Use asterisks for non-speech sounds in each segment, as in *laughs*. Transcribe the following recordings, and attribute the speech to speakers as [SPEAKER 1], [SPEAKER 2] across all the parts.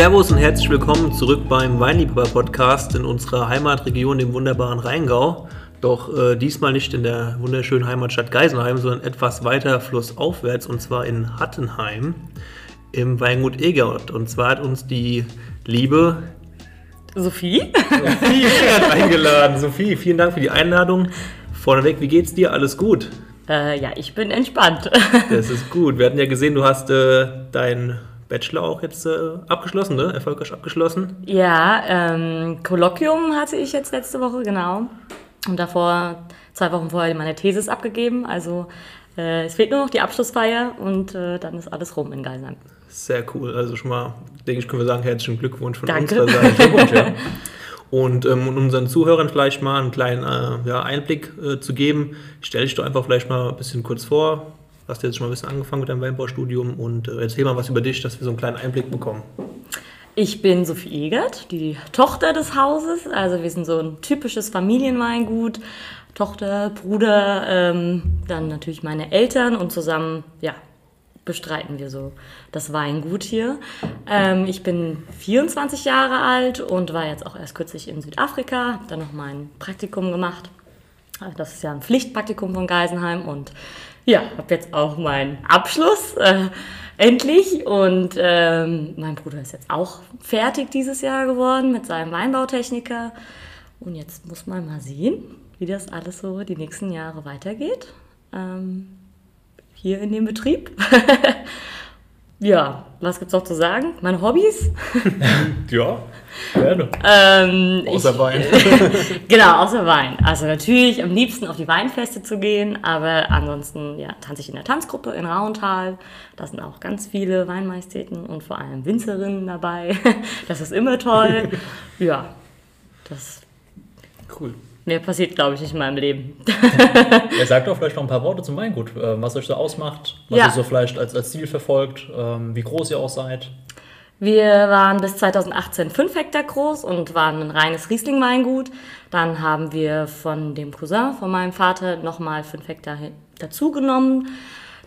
[SPEAKER 1] Servus und herzlich willkommen zurück beim Weinliebhaber Podcast in unserer Heimatregion, dem wunderbaren Rheingau. Doch äh, diesmal nicht in der wunderschönen Heimatstadt Geisenheim, sondern etwas weiter flussaufwärts und zwar in Hattenheim im Weingut Egert. Und zwar hat uns die liebe
[SPEAKER 2] Sophie?
[SPEAKER 1] Sophie Egert eingeladen. Sophie, vielen Dank für die Einladung. Vorneweg, wie geht's dir? Alles gut?
[SPEAKER 2] Äh, ja, ich bin entspannt. *laughs*
[SPEAKER 1] Das ist gut. Wir hatten ja gesehen, du hast äh, dein Bachelor auch jetzt äh, abgeschlossen, ne? Erfolgreich abgeschlossen.
[SPEAKER 2] Ja, ähm, Kolloquium hatte ich jetzt letzte Woche, genau. Und davor, zwei Wochen vorher, meine Thesis abgegeben. Also äh, es fehlt nur noch die Abschlussfeier und äh, dann ist alles rum in Geisenheim.
[SPEAKER 1] Sehr cool. Also schon mal, denke ich, können wir sagen, herzlichen Glückwunsch von
[SPEAKER 2] Danke.
[SPEAKER 1] unserer Seite. Glückwunsch, ja. Und ähm, um unseren Zuhörern vielleicht mal einen kleinen äh, ja, Einblick äh, zu geben, stell dich doch einfach vielleicht mal ein bisschen kurz vor. Hast du jetzt schon mal ein bisschen angefangen mit deinem Weinbaustudium und äh, erzähl mal was über dich, dass wir so einen kleinen Einblick bekommen.
[SPEAKER 2] Ich bin Sophie Egert, die Tochter des Hauses. Also wir sind so ein typisches Familienweingut. Tochter, Bruder, ähm, dann natürlich meine Eltern und zusammen, ja, bestreiten wir so das Weingut hier. Ähm, ich bin 24 Jahre alt und war jetzt auch erst kürzlich in Südafrika, dann noch mein Praktikum gemacht. Das ist ja ein Pflichtpraktikum von Geisenheim und ja, habe jetzt auch meinen Abschluss äh, endlich und ähm, mein Bruder ist jetzt auch fertig dieses Jahr geworden mit seinem Weinbautechniker und jetzt muss man mal sehen, wie das alles so die nächsten Jahre weitergeht. Ähm, hier in dem Betrieb. *laughs* ja, was gibt's noch zu sagen? Meine Hobbys? *laughs*
[SPEAKER 1] Ja, gerne.
[SPEAKER 2] Ähm,
[SPEAKER 1] Außer
[SPEAKER 2] ich,
[SPEAKER 1] Wein.
[SPEAKER 2] genau, außer Wein. Also natürlich am liebsten auf die Weinfeste zu gehen, aber ansonsten ja, tanze ich in der Tanzgruppe in Rauental. Da sind auch ganz viele Weinmajestäten und vor allem Winzerinnen dabei. *laughs* Das ist immer toll. *laughs* Ja, das
[SPEAKER 1] Cool.
[SPEAKER 2] Mehr passiert, glaube ich, nicht in meinem Leben. *laughs*
[SPEAKER 3] Er sagt doch vielleicht noch ein paar Worte zum Weingut, äh, was euch so ausmacht, was
[SPEAKER 2] Ja.
[SPEAKER 3] ihr so vielleicht als, als Ziel verfolgt, ähm, wie groß ihr auch seid.
[SPEAKER 2] Wir waren bis 2018 fünf Hektar groß und waren ein reines Riesling-Weingut. Dann haben wir von dem Cousin von meinem Vater nochmal fünf Hektar hin- dazugenommen.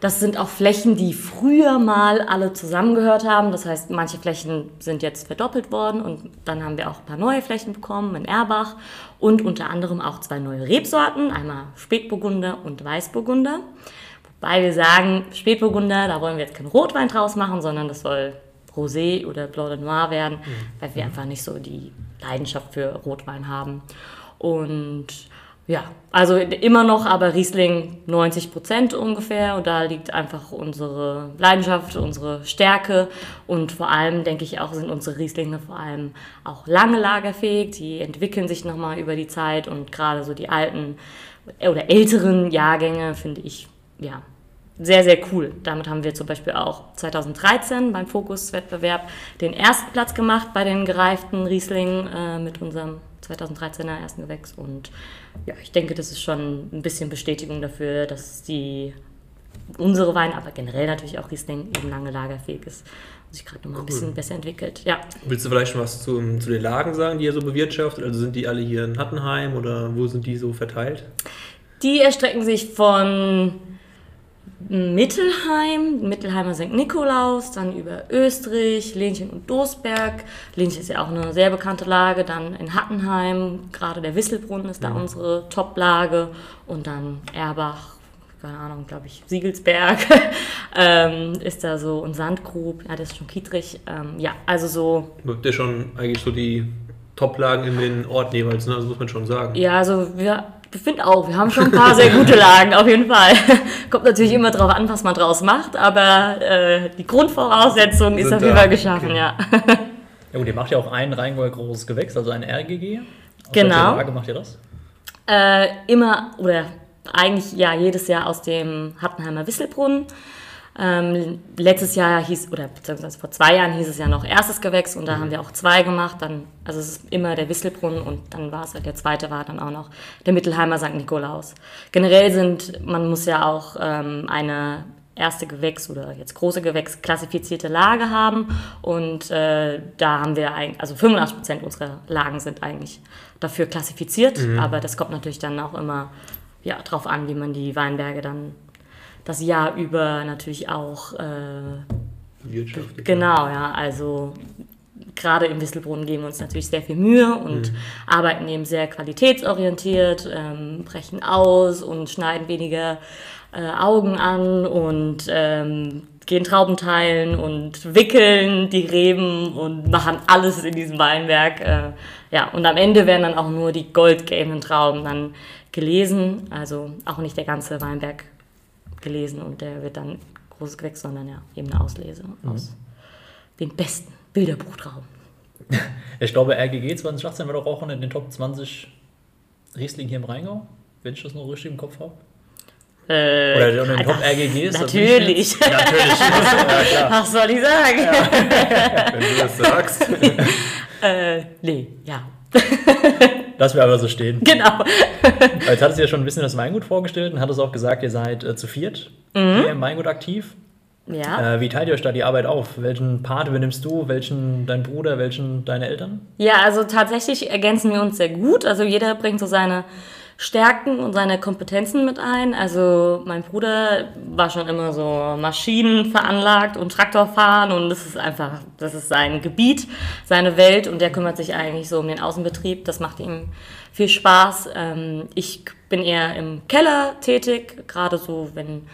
[SPEAKER 2] Das sind auch Flächen, die früher mal alle zusammengehört haben. Das heißt, manche Flächen sind jetzt verdoppelt worden und dann haben wir auch ein paar neue Flächen bekommen in Erbach und unter anderem auch zwei neue Rebsorten, einmal Spätburgunder und Weißburgunder. Wobei wir sagen, Spätburgunder, da wollen wir jetzt keinen Rotwein draus machen, sondern das soll Rosé oder Blanc de Noir werden, weil wir einfach nicht so die Leidenschaft für Rotwein haben. Und ja, also immer noch aber Riesling 90 Prozent ungefähr und da liegt einfach unsere Leidenschaft, unsere Stärke und vor allem denke ich auch sind unsere Rieslinge vor allem auch lange lagerfähig, die entwickeln sich nochmal über die Zeit und gerade so die alten oder älteren Jahrgänge finde ich ja sehr, sehr cool. Damit haben wir zum Beispiel auch 2013 beim Fokus-Wettbewerb den ersten Platz gemacht bei den gereiften Rieslingen äh, mit unserem 2013er ersten Gewächs. Und ja, ich denke, das ist schon ein bisschen Bestätigung dafür, dass die unsere Weine, aber generell natürlich auch Riesling eben lange lagerfähig ist und sich gerade noch mal ein bisschen besser entwickelt. Ja,
[SPEAKER 1] Willst du vielleicht schon was zu, zu den Lagen sagen, die ihr so bewirtschaftet? Also sind die alle hier in Hattenheim oder wo sind die so verteilt?
[SPEAKER 2] Die erstrecken sich von Mittelheim, Mittelheimer St. Nikolaus, dann über Österreich, Lenchen und Dosberg. Lenchen ist ja auch eine sehr bekannte Lage. Dann in Hattenheim, gerade der Wisselbrunnen ist da unsere Top-Lage. Und dann Erbach, keine Ahnung, glaube ich, Siegelsberg *laughs* ähm, ist da so. Und Sandgrub, ja, das ist schon Kietrich. Ähm, ja, also so
[SPEAKER 1] Wirkt ja schon eigentlich so die Top-Lagen in den Orten jeweils, ne? Das muss man schon sagen.
[SPEAKER 2] Ja, also wir, ich finde auch, wir haben schon ein paar sehr gute Lagen, auf jeden Fall. *laughs* Kommt natürlich immer drauf an, was man draus macht, aber äh, die Grundvoraussetzung ist auf jeden Fall geschaffen,
[SPEAKER 1] okay.
[SPEAKER 2] ja. *laughs*
[SPEAKER 3] Ja gut, ihr macht ja auch ein Rheingauer großes Gewächs, also ein RGG. Aus
[SPEAKER 2] Genau.
[SPEAKER 3] welcher Lage macht ihr das?
[SPEAKER 2] Äh, immer, oder eigentlich ja jedes Jahr aus dem Hattenheimer Wisselbrunnen. Ähm, letztes Jahr hieß, oder beziehungsweise vor zwei Jahren hieß es ja noch erstes Gewächs und da haben wir auch zwei gemacht. Dann, also es ist immer der Wisselbrunnen und dann war es, der zweite war dann auch noch der Mittelheimer St. Nikolaus. Generell sind, man muss ja auch ähm, eine erste Gewächs oder jetzt große Gewächs klassifizierte Lage haben und äh, da haben wir eigentlich, also 85 Prozent unserer Lagen sind eigentlich dafür klassifiziert, aber das kommt natürlich dann auch immer ja, drauf an, wie man die Weinberge dann das Jahr über natürlich auch äh,
[SPEAKER 1] Wirtschaft.
[SPEAKER 2] Genau, ja, also gerade im Whistlebrunnen geben wir uns natürlich sehr viel Mühe und
[SPEAKER 1] Mhm.
[SPEAKER 2] arbeiten eben sehr qualitätsorientiert, ähm, brechen aus und schneiden weniger äh, Augen an und ähm, gehen Trauben teilen und wickeln die Reben und machen alles in diesem Weinberg. Äh, ja, und am Ende werden dann auch nur die goldgelben Trauben dann gelesen, also auch nicht der ganze Weinberg gelesen und der wird dann großes Gewächs, sondern ja eben eine Auslese aus den besten Bilderbuchtrauben. *laughs*
[SPEAKER 3] Ich glaube, RGG 2018 war doch auch in den Top 20 Riesling hier im Rheingau, wenn ich das noch richtig im Kopf habe.
[SPEAKER 2] Äh,
[SPEAKER 3] Oder in den Top RGGs.
[SPEAKER 2] Natürlich.
[SPEAKER 3] Natürlich. ja. *laughs*
[SPEAKER 2] Was soll ich sagen? *laughs*
[SPEAKER 1] Wenn du das sagst.
[SPEAKER 2] äh, nee, ja.
[SPEAKER 3] Lass wir aber so stehen.
[SPEAKER 2] Genau. *laughs*
[SPEAKER 3] Jetzt hattest du ja schon ein bisschen das Weingut vorgestellt und hattest auch gesagt, ihr seid äh, zu viert
[SPEAKER 2] Mhm.
[SPEAKER 3] hier im Weingut aktiv.
[SPEAKER 2] Ja.
[SPEAKER 3] Äh, wie teilt ihr euch da die Arbeit auf? Welchen Part übernimmst du? Welchen dein Bruder? Welchen deine Eltern?
[SPEAKER 2] Ja, also tatsächlich ergänzen wir uns sehr gut. Also jeder bringt so seine Stärken und seine Kompetenzen mit ein. Also mein Bruder war schon immer so Maschinen veranlagt und Traktorfahren und das ist einfach, das ist sein Gebiet, seine Welt und der kümmert sich eigentlich so um den Außenbetrieb. Das macht ihm viel Spaß. Ähm, ich bin eher im Keller tätig, gerade so, wenn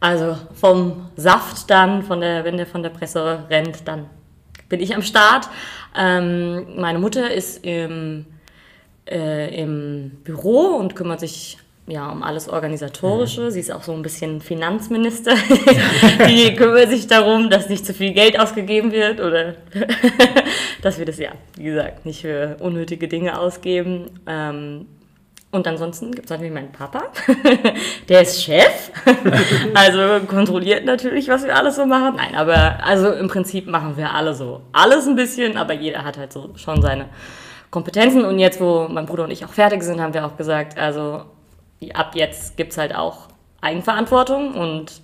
[SPEAKER 2] also vom Saft dann, von der, wenn der von der Presse rennt, dann bin ich am Start. Ähm, meine Mutter ist im, äh, im Büro und kümmert sich ja um alles Organisatorische. Sie ist auch so ein bisschen Finanzminister. *laughs* Die *laughs* kümmert sich darum, dass nicht zu viel Geld ausgegeben wird oder *laughs* dass wir das ja, wie gesagt, nicht für unnötige Dinge ausgeben. Ähm, und ansonsten gibt es natürlich meinen Papa. Der ist Chef. also kontrolliert natürlich, was wir alles so machen. Nein, aber also im Prinzip machen wir alle so alles ein bisschen, aber jeder hat halt so schon seine Kompetenzen. Und jetzt, wo mein Bruder und ich auch fertig sind, haben wir auch gesagt, also ab jetzt gibt es halt auch Eigenverantwortung und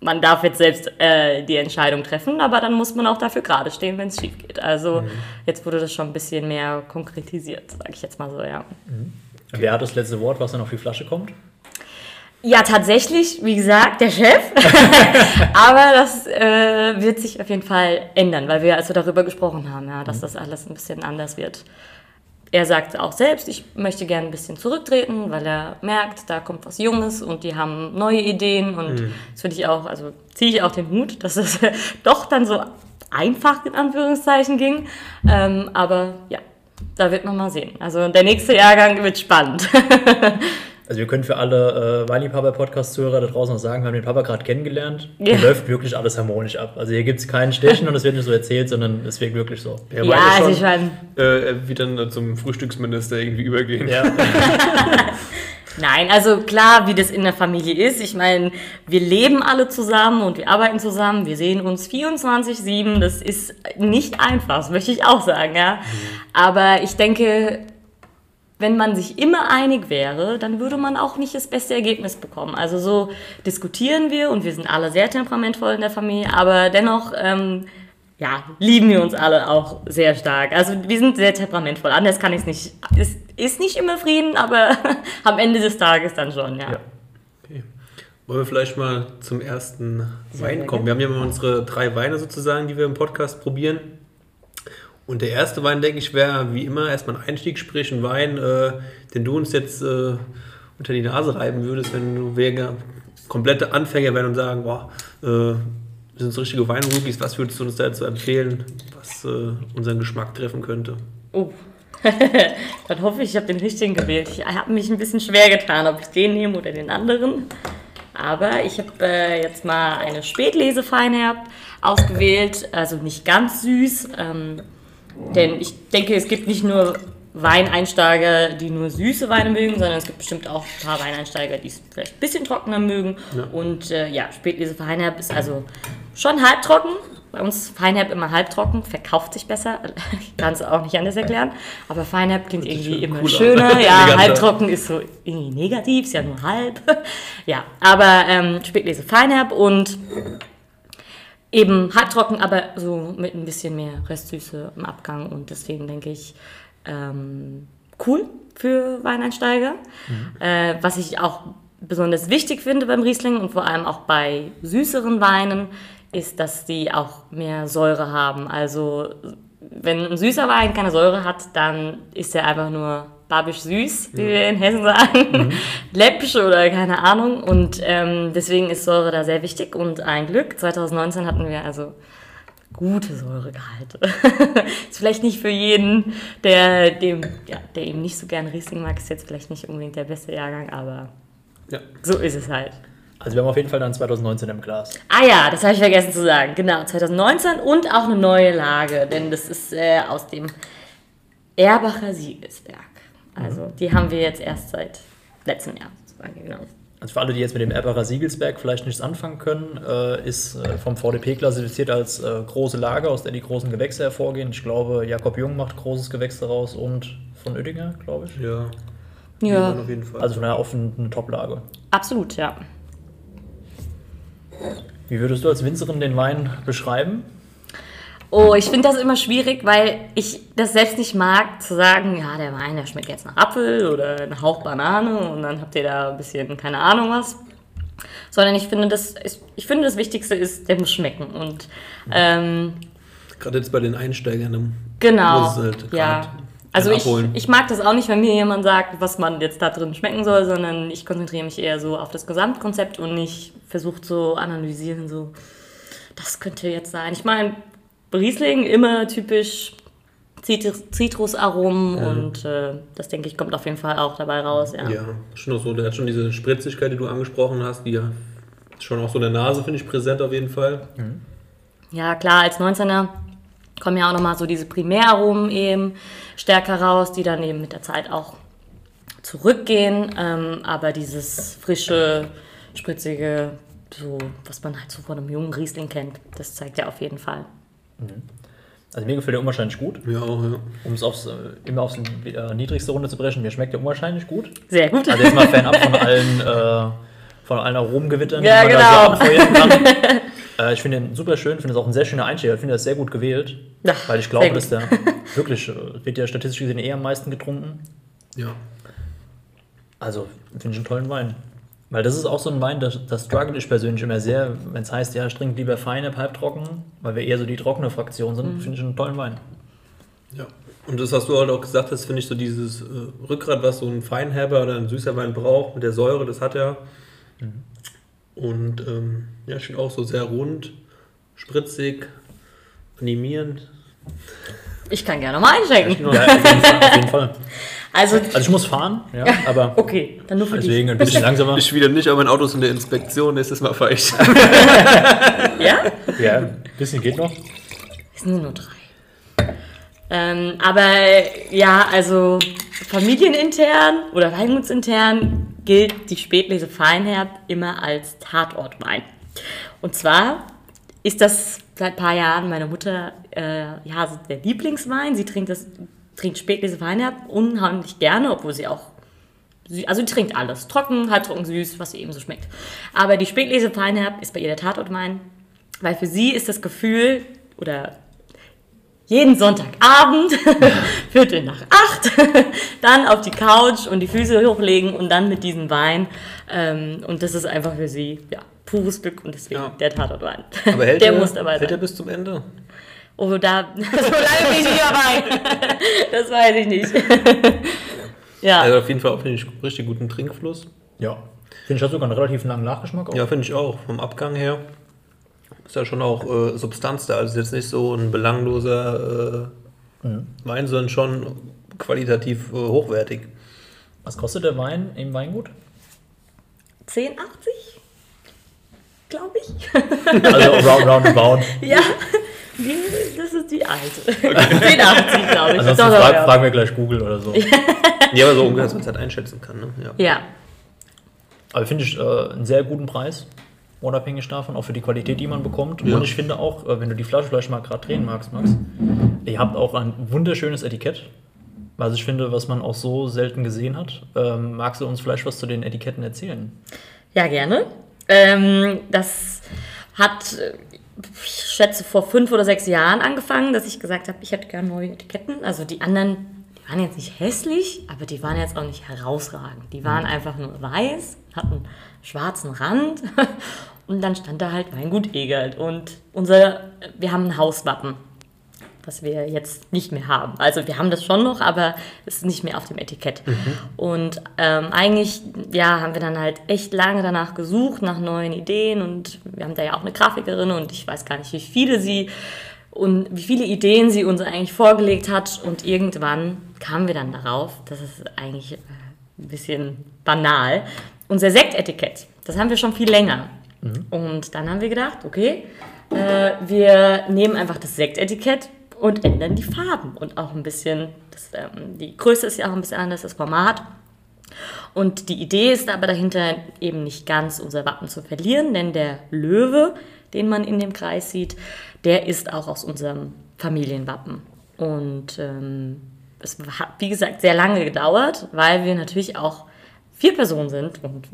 [SPEAKER 2] man darf jetzt selbst äh, die Entscheidung treffen, aber dann muss man auch dafür gerade stehen, wenn es schief geht. Also jetzt wurde das schon ein bisschen mehr konkretisiert, sage ich jetzt mal so, ja.
[SPEAKER 3] Wer hat das letzte Wort, was dann auf die Flasche kommt?
[SPEAKER 2] Ja, tatsächlich, wie gesagt, der Chef. *laughs* Aber das äh, wird sich auf jeden Fall ändern, weil wir also darüber gesprochen haben, ja, dass das alles ein bisschen anders wird. Er sagt auch selbst, ich möchte gerne ein bisschen zurücktreten, weil er merkt, da kommt was Junges und die haben neue Ideen und das finde ich auch, also ziehe ich auch den Hut, dass es *laughs* doch dann so einfach in Anführungszeichen ging. Ähm, aber ja, da wird man mal sehen. Also der nächste Jahrgang wird spannend. *laughs*
[SPEAKER 3] Also wir können für alle äh, Weinliebhaber-Podcast-Zuhörer da draußen noch sagen, wir haben den Papa gerade kennengelernt.
[SPEAKER 2] Ja.
[SPEAKER 3] Hier läuft wirklich alles harmonisch ab. Also hier gibt es keinen Stechen und es wird nicht so erzählt, sondern es wirkt wirklich so.
[SPEAKER 1] Er
[SPEAKER 2] Ja, also
[SPEAKER 1] schon,
[SPEAKER 2] ich meine,
[SPEAKER 1] äh, er wird dann zum Frühstücksminister irgendwie übergehen.
[SPEAKER 3] Ja. *laughs*
[SPEAKER 2] Nein, also klar, wie das in der Familie ist. Ich meine, wir leben alle zusammen und wir arbeiten zusammen. Wir sehen uns 24-7. Das ist nicht einfach, das möchte ich auch sagen, ja. Aber ich denke, wenn man sich immer einig wäre, dann würde man auch nicht das beste Ergebnis bekommen. Also so diskutieren wir und wir sind alle sehr temperamentvoll in der Familie, aber dennoch, ähm, ja, lieben wir uns alle auch sehr stark. Also wir sind sehr temperamentvoll. Anders kann ich es nicht. Es ist nicht immer Frieden, aber *laughs* am Ende des Tages dann schon, ja.
[SPEAKER 3] Ja.
[SPEAKER 1] Okay. Wollen wir vielleicht mal zum ersten Wein kommen? Wir haben ja mal unsere drei Weine sozusagen, die wir im Podcast probieren. Und der erste Wein, denke ich, wäre wie immer erstmal ein Einstieg, sprich ein Wein, äh, den du uns jetzt äh, unter die Nase reiben würdest, wenn du wir komplette Anfänger wären und sagen, boah, äh, sind so richtige Weinrookies, was würdest du uns dazu empfehlen, was äh, unseren Geschmack treffen könnte?
[SPEAKER 2] Oh. *laughs* Dann hoffe ich, ich habe den richtigen gewählt. Ich habe mich ein bisschen schwer getan, ob ich den nehme oder den anderen. Aber ich habe äh, jetzt mal eine Spätlese Feinherb ausgewählt, also nicht ganz süß. Ähm, denn ich denke, es gibt nicht nur Weineinsteiger, die nur süße Weine mögen, sondern es gibt bestimmt auch ein paar Weineinsteiger, die es vielleicht ein bisschen trockener mögen.
[SPEAKER 1] Ja.
[SPEAKER 2] Und äh, ja, Spätlese Feinherb ist also schon halbtrocken. Bei uns Feinherb immer halbtrocken, verkauft sich besser. *laughs* Ich kann es auch nicht anders erklären. Aber Feinherb klingt irgendwie immer
[SPEAKER 1] cooler
[SPEAKER 2] schöner. *laughs* Ja, halbtrocken ist so irgendwie negativ, ist ja nur halb. *laughs* Ja, aber ähm, Spätlese Feinherb und eben halbtrocken, aber so mit ein bisschen mehr Restsüße im Abgang. Und deswegen denke ich, ähm, cool für Weineinsteiger. Äh, was ich auch besonders wichtig finde beim Riesling und vor allem auch bei süßeren Weinen, ist, dass die auch mehr Säure haben. Also wenn ein süßer Wein keine Säure hat, dann ist er einfach nur babisch süß, wie wir in Hessen sagen. *laughs* Läppisch oder keine Ahnung. Und ähm, deswegen ist Säure da sehr wichtig. Und ein Glück, 2019 hatten wir also gute Säuregehalte. *laughs* ist vielleicht nicht für jeden, der, dem, ja, der eben nicht so gerne Riesling mag, ist jetzt vielleicht nicht unbedingt der beste Jahrgang, aber
[SPEAKER 1] Ja.
[SPEAKER 2] so ist es halt.
[SPEAKER 3] Also wir haben auf jeden Fall dann 2019 im Glas.
[SPEAKER 2] Ah ja, das habe ich vergessen zu sagen. Genau, 2019 und auch eine neue Lage, denn das ist äh, aus dem Erbacher Siegelsberg. Also die haben wir jetzt erst seit letztem Jahr sozusagen, genau.
[SPEAKER 3] Also für alle, die jetzt mit dem Erbacher Siegelsberg vielleicht nichts anfangen können, äh, ist äh, vom VDP klassifiziert als äh, große Lage, aus der die großen Gewächse hervorgehen. Ich glaube, Jakob Jung macht großes Gewächs daraus und von Oettinger, glaube ich.
[SPEAKER 1] Ja.
[SPEAKER 2] Ja,
[SPEAKER 1] auf jeden Fall.
[SPEAKER 3] Also von daher auch eine Top-Lage.
[SPEAKER 2] absolut, ja.
[SPEAKER 3] Wie würdest du als Winzerin den Wein beschreiben?
[SPEAKER 2] Oh, ich finde das immer schwierig, weil ich das selbst nicht mag, zu sagen, ja, der Wein, der schmeckt jetzt nach Apfel oder nach Hauch Banane und dann habt ihr da ein bisschen keine Ahnung was. Sondern ich finde, das, ist, ich finde, das Wichtigste ist, der muss schmecken. Und ähm,
[SPEAKER 1] Gerade jetzt bei den Einsteigern. dann
[SPEAKER 2] Genau.
[SPEAKER 1] Halt
[SPEAKER 2] ja. Also ich, ich mag das auch nicht, wenn mir jemand sagt, was man jetzt da drin schmecken soll, sondern ich konzentriere mich eher so auf das Gesamtkonzept und nicht versuche zu analysieren, so, das könnte jetzt sein. Ich meine, Riesling immer typisch Zitrus- Zitrusaromen und äh, das denke ich kommt auf jeden Fall auch dabei raus. Ja.
[SPEAKER 1] Ja, schon auch so. Der hat schon diese Spritzigkeit, die du angesprochen hast, die ja schon auch so in der Nase, finde ich, präsent auf jeden Fall.
[SPEAKER 2] Ja, klar, als 19er kommen ja auch nochmal so diese Primäraromen eben stärker raus, die dann eben mit der Zeit auch zurückgehen. Ähm, aber dieses frische, spritzige, so, was man halt so von einem jungen Riesling kennt, das zeigt er auf jeden Fall.
[SPEAKER 3] Also mir gefällt der unwahrscheinlich gut.
[SPEAKER 1] Ja, auch, ja.
[SPEAKER 3] Um es aufs, äh, immer aufs äh, niedrigste Runde zu brechen, mir schmeckt der unwahrscheinlich gut.
[SPEAKER 2] Sehr gut.
[SPEAKER 3] Also jetzt mal fernab von allen, äh, von allen Aromengewittern,
[SPEAKER 2] Ja,
[SPEAKER 3] die man
[SPEAKER 2] genau.
[SPEAKER 3] da so abfeuern kann. *laughs* äh, ich finde den super schön, finde es auch ein sehr schöner Einsteiger. Ich finde das sehr gut gewählt,
[SPEAKER 2] Ja,
[SPEAKER 3] weil ich glaube, dass der *laughs* wirklich, äh, wird ja statistisch gesehen eher am meisten getrunken.
[SPEAKER 1] Ja.
[SPEAKER 3] Also finde ich einen tollen Wein. Weil das ist auch so ein Wein, das, das struggle ich persönlich immer sehr, wenn es heißt, ja, ich trinke lieber feine, halbtrocken, weil wir eher so die trockene Fraktion sind, finde ich einen tollen Wein.
[SPEAKER 1] Ja. Und das, was du halt auch gesagt hast, finde ich so dieses äh, Rückgrat, was so ein Feinherber oder ein süßer Wein braucht, mit der Säure, das hat er. Und ähm, ja, ich finde auch so sehr rund, spritzig, animierend.
[SPEAKER 2] Ich kann gerne mal einschenken.
[SPEAKER 3] Ja, auf jeden Fall. Auf jeden Fall. *laughs*
[SPEAKER 2] Also,
[SPEAKER 3] Also ich muss fahren, ja, aber
[SPEAKER 2] okay, dann nur für
[SPEAKER 3] deswegen ein
[SPEAKER 2] dich.
[SPEAKER 3] bisschen langsamer.
[SPEAKER 1] Ich wieder nicht, aber mein Auto ist in der Inspektion, nächstes Mal fahre ich. *laughs*
[SPEAKER 2] Ja?
[SPEAKER 3] Ja, ein bisschen geht noch.
[SPEAKER 2] Es sind nur drei. Ähm, aber ja, also familienintern oder Weingutsintern gilt die Spätlese Feinherb immer als Tatortwein. Und zwar ist das seit ein paar Jahren meine Mutter äh, ja, so der Lieblingswein. Sie trinkt das trinkt Spätlese Feinherb unheimlich gerne, obwohl sie auch also sie trinkt alles. Trocken, halbtrocken, süß, was ihr eben so schmeckt. Aber die Spätlese Feinherb ist bei ihr der Tatortwein, weil für sie ist das Gefühl, oder jeden Sonntagabend, *laughs* *laughs* Viertel nach acht, *laughs* dann auf die Couch und die Füße hochlegen und dann mit diesem Wein. Ähm, und das ist einfach für sie, ja, pures Glück und deswegen
[SPEAKER 1] Ja.
[SPEAKER 2] der Tatortwein.
[SPEAKER 1] Aber hält
[SPEAKER 2] der
[SPEAKER 1] er,
[SPEAKER 2] muss dabei
[SPEAKER 1] hält er
[SPEAKER 2] sein.
[SPEAKER 1] bis zum Ende?
[SPEAKER 2] Oh, da, so lange bin ich nicht dabei. *laughs* Das weiß ich nicht. *laughs* ja.
[SPEAKER 1] Also auf jeden Fall auch finde ich richtig guten Trinkfluss.
[SPEAKER 3] Ja. Finde ich hat sogar einen relativ langen Nachgeschmack. Auch.
[SPEAKER 1] Ja, finde ich auch. Vom Abgang her ist ja schon auch äh, Substanz da. Also jetzt nicht so ein belangloser äh, Wein, sondern schon qualitativ äh, hochwertig.
[SPEAKER 3] Was kostet der Wein im Weingut?
[SPEAKER 2] 10,80? Glaube ich.
[SPEAKER 3] Also round, roundabout. *laughs*
[SPEAKER 2] Ja, die, das ist die alte. 10,80 *laughs* glaube ich.
[SPEAKER 3] Ansonsten
[SPEAKER 2] Doch,
[SPEAKER 3] frag,
[SPEAKER 2] ja.
[SPEAKER 3] fragen wir gleich Google oder so.
[SPEAKER 1] Ja, aber so ungefähr, dass man es halt einschätzen kann. Ne? Ja.
[SPEAKER 2] Ja,
[SPEAKER 3] Aber finde ich äh, einen sehr guten Preis, unabhängig davon, auch für die Qualität, die man bekommt.
[SPEAKER 1] Ja.
[SPEAKER 3] Und ich finde auch, äh, wenn du die Flasche vielleicht mal gerade drehen magst, Max, ihr habt auch ein wunderschönes Etikett, was ich finde, was man auch so selten gesehen hat. Ähm, magst du uns vielleicht was zu den Etiketten erzählen?
[SPEAKER 2] ja gerne. Ähm, das hat, äh, ich schätze, vor fünf oder sechs Jahren angefangen, dass ich gesagt habe, ich hätte gerne neue Etiketten. Also die anderen, die waren jetzt nicht hässlich, aber die waren jetzt auch nicht herausragend. Die waren einfach nur weiß, hatten einen schwarzen Rand *laughs* Und dann stand da halt Weingut Egert. Und unser, wir haben ein Hauswappen, was wir jetzt nicht mehr haben. Also wir haben das schon noch, aber es ist nicht mehr auf dem Etikett. Und ähm, eigentlich, ja, haben wir dann halt echt lange danach gesucht, nach neuen Ideen. Und wir haben da ja auch eine Grafikerin und ich weiß gar nicht, wie viele sie und wie viele Ideen sie uns eigentlich vorgelegt hat. Und irgendwann kamen wir dann darauf, das ist eigentlich äh, ein bisschen banal, unser Sektetikett. Das haben wir schon viel länger. Und dann haben wir gedacht, okay, äh, wir nehmen einfach das Sektetikett und ändern die Farben und auch ein bisschen, das, ähm, die Größe ist ja auch ein bisschen anders, das Format. Und die Idee ist aber dahinter eben nicht ganz unser Wappen zu verlieren, denn der Löwe, den man in dem Kreis sieht, der ist auch aus unserem Familienwappen. Und ähm, es hat, wie gesagt, sehr lange gedauert, weil wir natürlich auch vier Personen sind und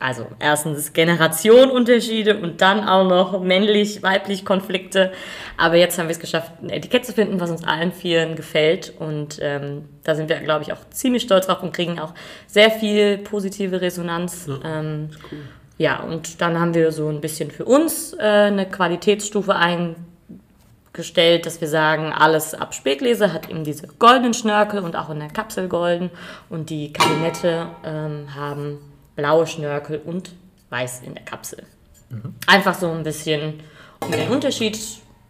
[SPEAKER 2] also erstens Generationenunterschiede und dann auch noch männlich-weiblich Konflikte. Aber jetzt haben wir es geschafft, ein Etikett zu finden, was uns allen Vieren gefällt. Und ähm, da sind wir, glaube ich, auch ziemlich stolz drauf und kriegen auch sehr viel positive Resonanz. Ja, ähm, cool. ja und dann haben wir so ein bisschen für uns äh, eine Qualitätsstufe eingestellt, dass wir sagen, alles ab Spätlese hat eben diese goldenen Schnörkel und auch in der Kapsel golden. Und die Kabinette ähm, haben blaue Schnörkel und weiß in der Kapsel. Mhm. Einfach so ein bisschen, um den Unterschied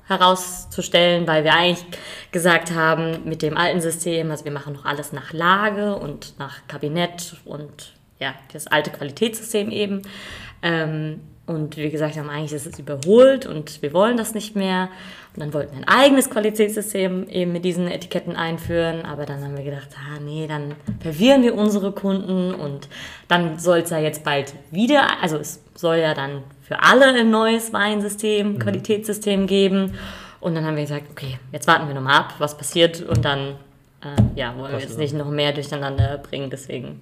[SPEAKER 2] herauszustellen, weil wir eigentlich gesagt haben, mit dem alten System, also wir machen noch alles nach Lage und nach Kabinett und ja, das alte Qualitätssystem eben. Ähm, und wir gesagt haben, eigentlich ist es überholt und wir wollen das nicht mehr. Und dann wollten wir ein eigenes Qualitätssystem eben mit diesen Etiketten einführen. Aber dann haben wir gedacht, ah nee, dann verwirren wir unsere Kunden und dann soll es ja jetzt bald wieder, also es soll ja dann für alle ein neues Weinsystem, mhm. Qualitätssystem geben. Und dann haben wir gesagt, okay, jetzt warten wir nochmal ab, was passiert und dann äh, ja, wollen wir jetzt nicht noch mehr durcheinander bringen. Deswegen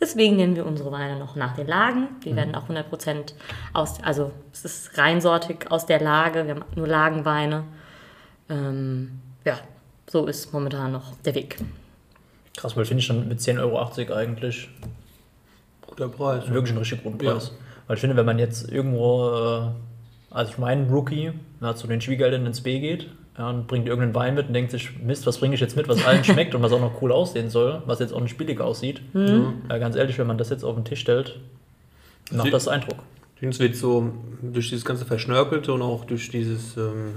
[SPEAKER 2] Deswegen nennen wir unsere Weine noch nach den Lagen. Die mhm. werden auch 100% aus, also es ist reinsortig aus der Lage. Wir haben nur Lagenweine. Ähm, ja, so ist momentan noch der Weg.
[SPEAKER 3] Krass, weil finde ich schon mit 10,80 Euro eigentlich
[SPEAKER 1] guter Preis.
[SPEAKER 3] Wirklich ein richtig guter Preis. Ja. Weil ich finde, wenn man jetzt irgendwo, äh, also ich meine, Rookie, na, zu den Schwiegereltern ins B geht, ja, und bringt irgendeinen Wein mit und denkt sich, Mist, was bringe ich jetzt mit, was allen schmeckt und was auch noch cool aussehen soll, was jetzt auch nicht billig aussieht. Mhm. Ja, ganz ehrlich, wenn man das jetzt auf den Tisch stellt, macht Sie, das Eindruck.
[SPEAKER 1] Es wird so durch dieses ganze Verschnörkelte und auch durch dieses ähm,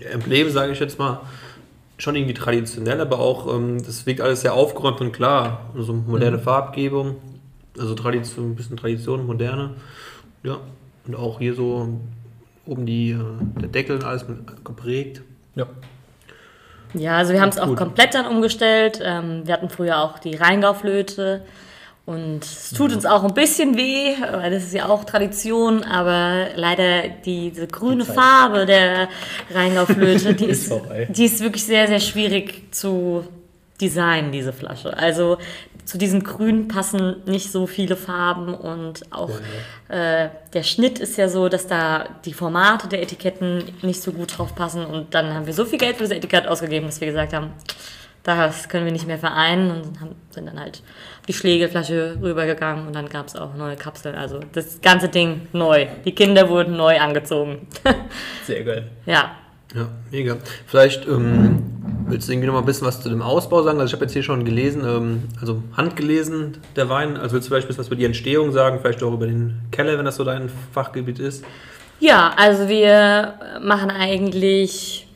[SPEAKER 1] Emblem, sage ich jetzt mal, schon irgendwie traditionell, aber auch, ähm, das wirkt alles sehr aufgeräumt und klar. Also moderne mhm. Farbgebung, also Tradition, ein bisschen Tradition, moderne. Ja, und auch hier so oben die, äh, der Deckel und alles geprägt.
[SPEAKER 3] Ja.
[SPEAKER 2] Ja, also wir haben es auch komplett dann umgestellt. Ähm, wir hatten früher auch die Rheingauflöte. Und es tut uns auch ein bisschen weh, weil das ist ja auch Tradition, aber leider diese grüne Farbe der Rheingauflöte, die *laughs* ist, die ist wirklich sehr, sehr schwierig zu designen, diese Flasche. Also zu diesem Grün passen nicht so viele Farben und auch ja, äh, der Schnitt ist ja so, dass da die Formate der Etiketten nicht so gut drauf passen und dann haben wir so viel Geld für das Etikett ausgegeben, dass wir gesagt haben, das können wir nicht mehr vereinen und haben, sind dann halt die Schlägelflasche rübergegangen und dann gab es auch neue Kapseln. Also das ganze Ding neu. Die Kinder wurden neu angezogen. *laughs*
[SPEAKER 3] Sehr geil.
[SPEAKER 2] Ja.
[SPEAKER 1] Ja, mega. Vielleicht ähm, willst du irgendwie noch mal ein bisschen was zu dem Ausbau sagen? Also ich habe jetzt hier schon gelesen, ähm, also handgelesen, der Wein. Also willst du vielleicht was über die Entstehung sagen? Vielleicht auch über den Keller, wenn das so dein Fachgebiet ist?
[SPEAKER 2] Ja, also wir machen eigentlich